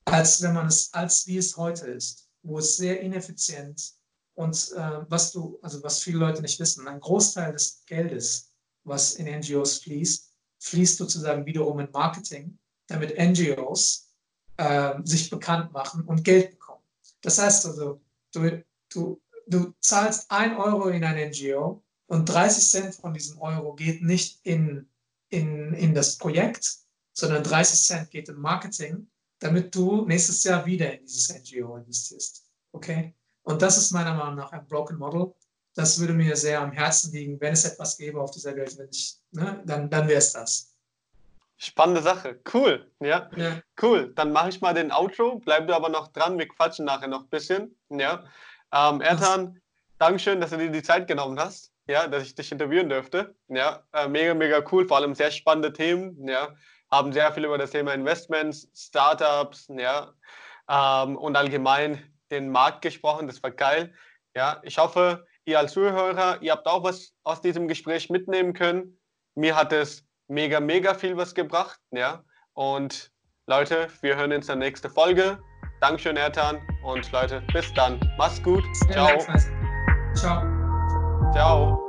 als wenn man es, als wie es heute ist, wo es sehr ineffizient und äh, was du, also was viele Leute nicht wissen, ein Großteil des Geldes, was in NGOs fließt, fließt sozusagen wiederum in Marketing, damit NGOs äh, sich bekannt machen und Geld bekommen. Das heißt also, du, du, du zahlst ein Euro in ein NGO und 30 Cent von diesem Euro geht nicht in, in, in das Projekt, sondern 30 Cent geht in Marketing, damit du nächstes Jahr wieder in dieses NGO investierst. Okay? Und das ist meiner Meinung nach ein Broken Model. Das würde mir sehr am Herzen liegen, wenn es etwas gäbe auf dieser Welt, wenn ich, ne, dann, dann wäre es das. Spannende Sache. Cool. Ja. ja. Cool. Dann mache ich mal den Outro. Bleib du aber noch dran. Wir quatschen nachher noch ein bisschen. Ja. Ähm, Ertan, Dankeschön, dass du dir die Zeit genommen hast ja, dass ich dich interviewen dürfte. Ja, äh, mega, mega cool, vor allem sehr spannende Themen. Ja, haben sehr viel über das Thema Investments, Startups, ja, ähm, und allgemein den Markt gesprochen. Das war geil. Ja, ich hoffe, ihr als Zuhörer, ihr habt auch was aus diesem Gespräch mitnehmen können. mir hat es mega, mega viel was gebracht. Ja? Und Leute, wir hören uns in der nächsten Folge. Dankeschön, Ertan. Und Leute, bis dann. Mach's gut. Ciao. Ciao. Ciao.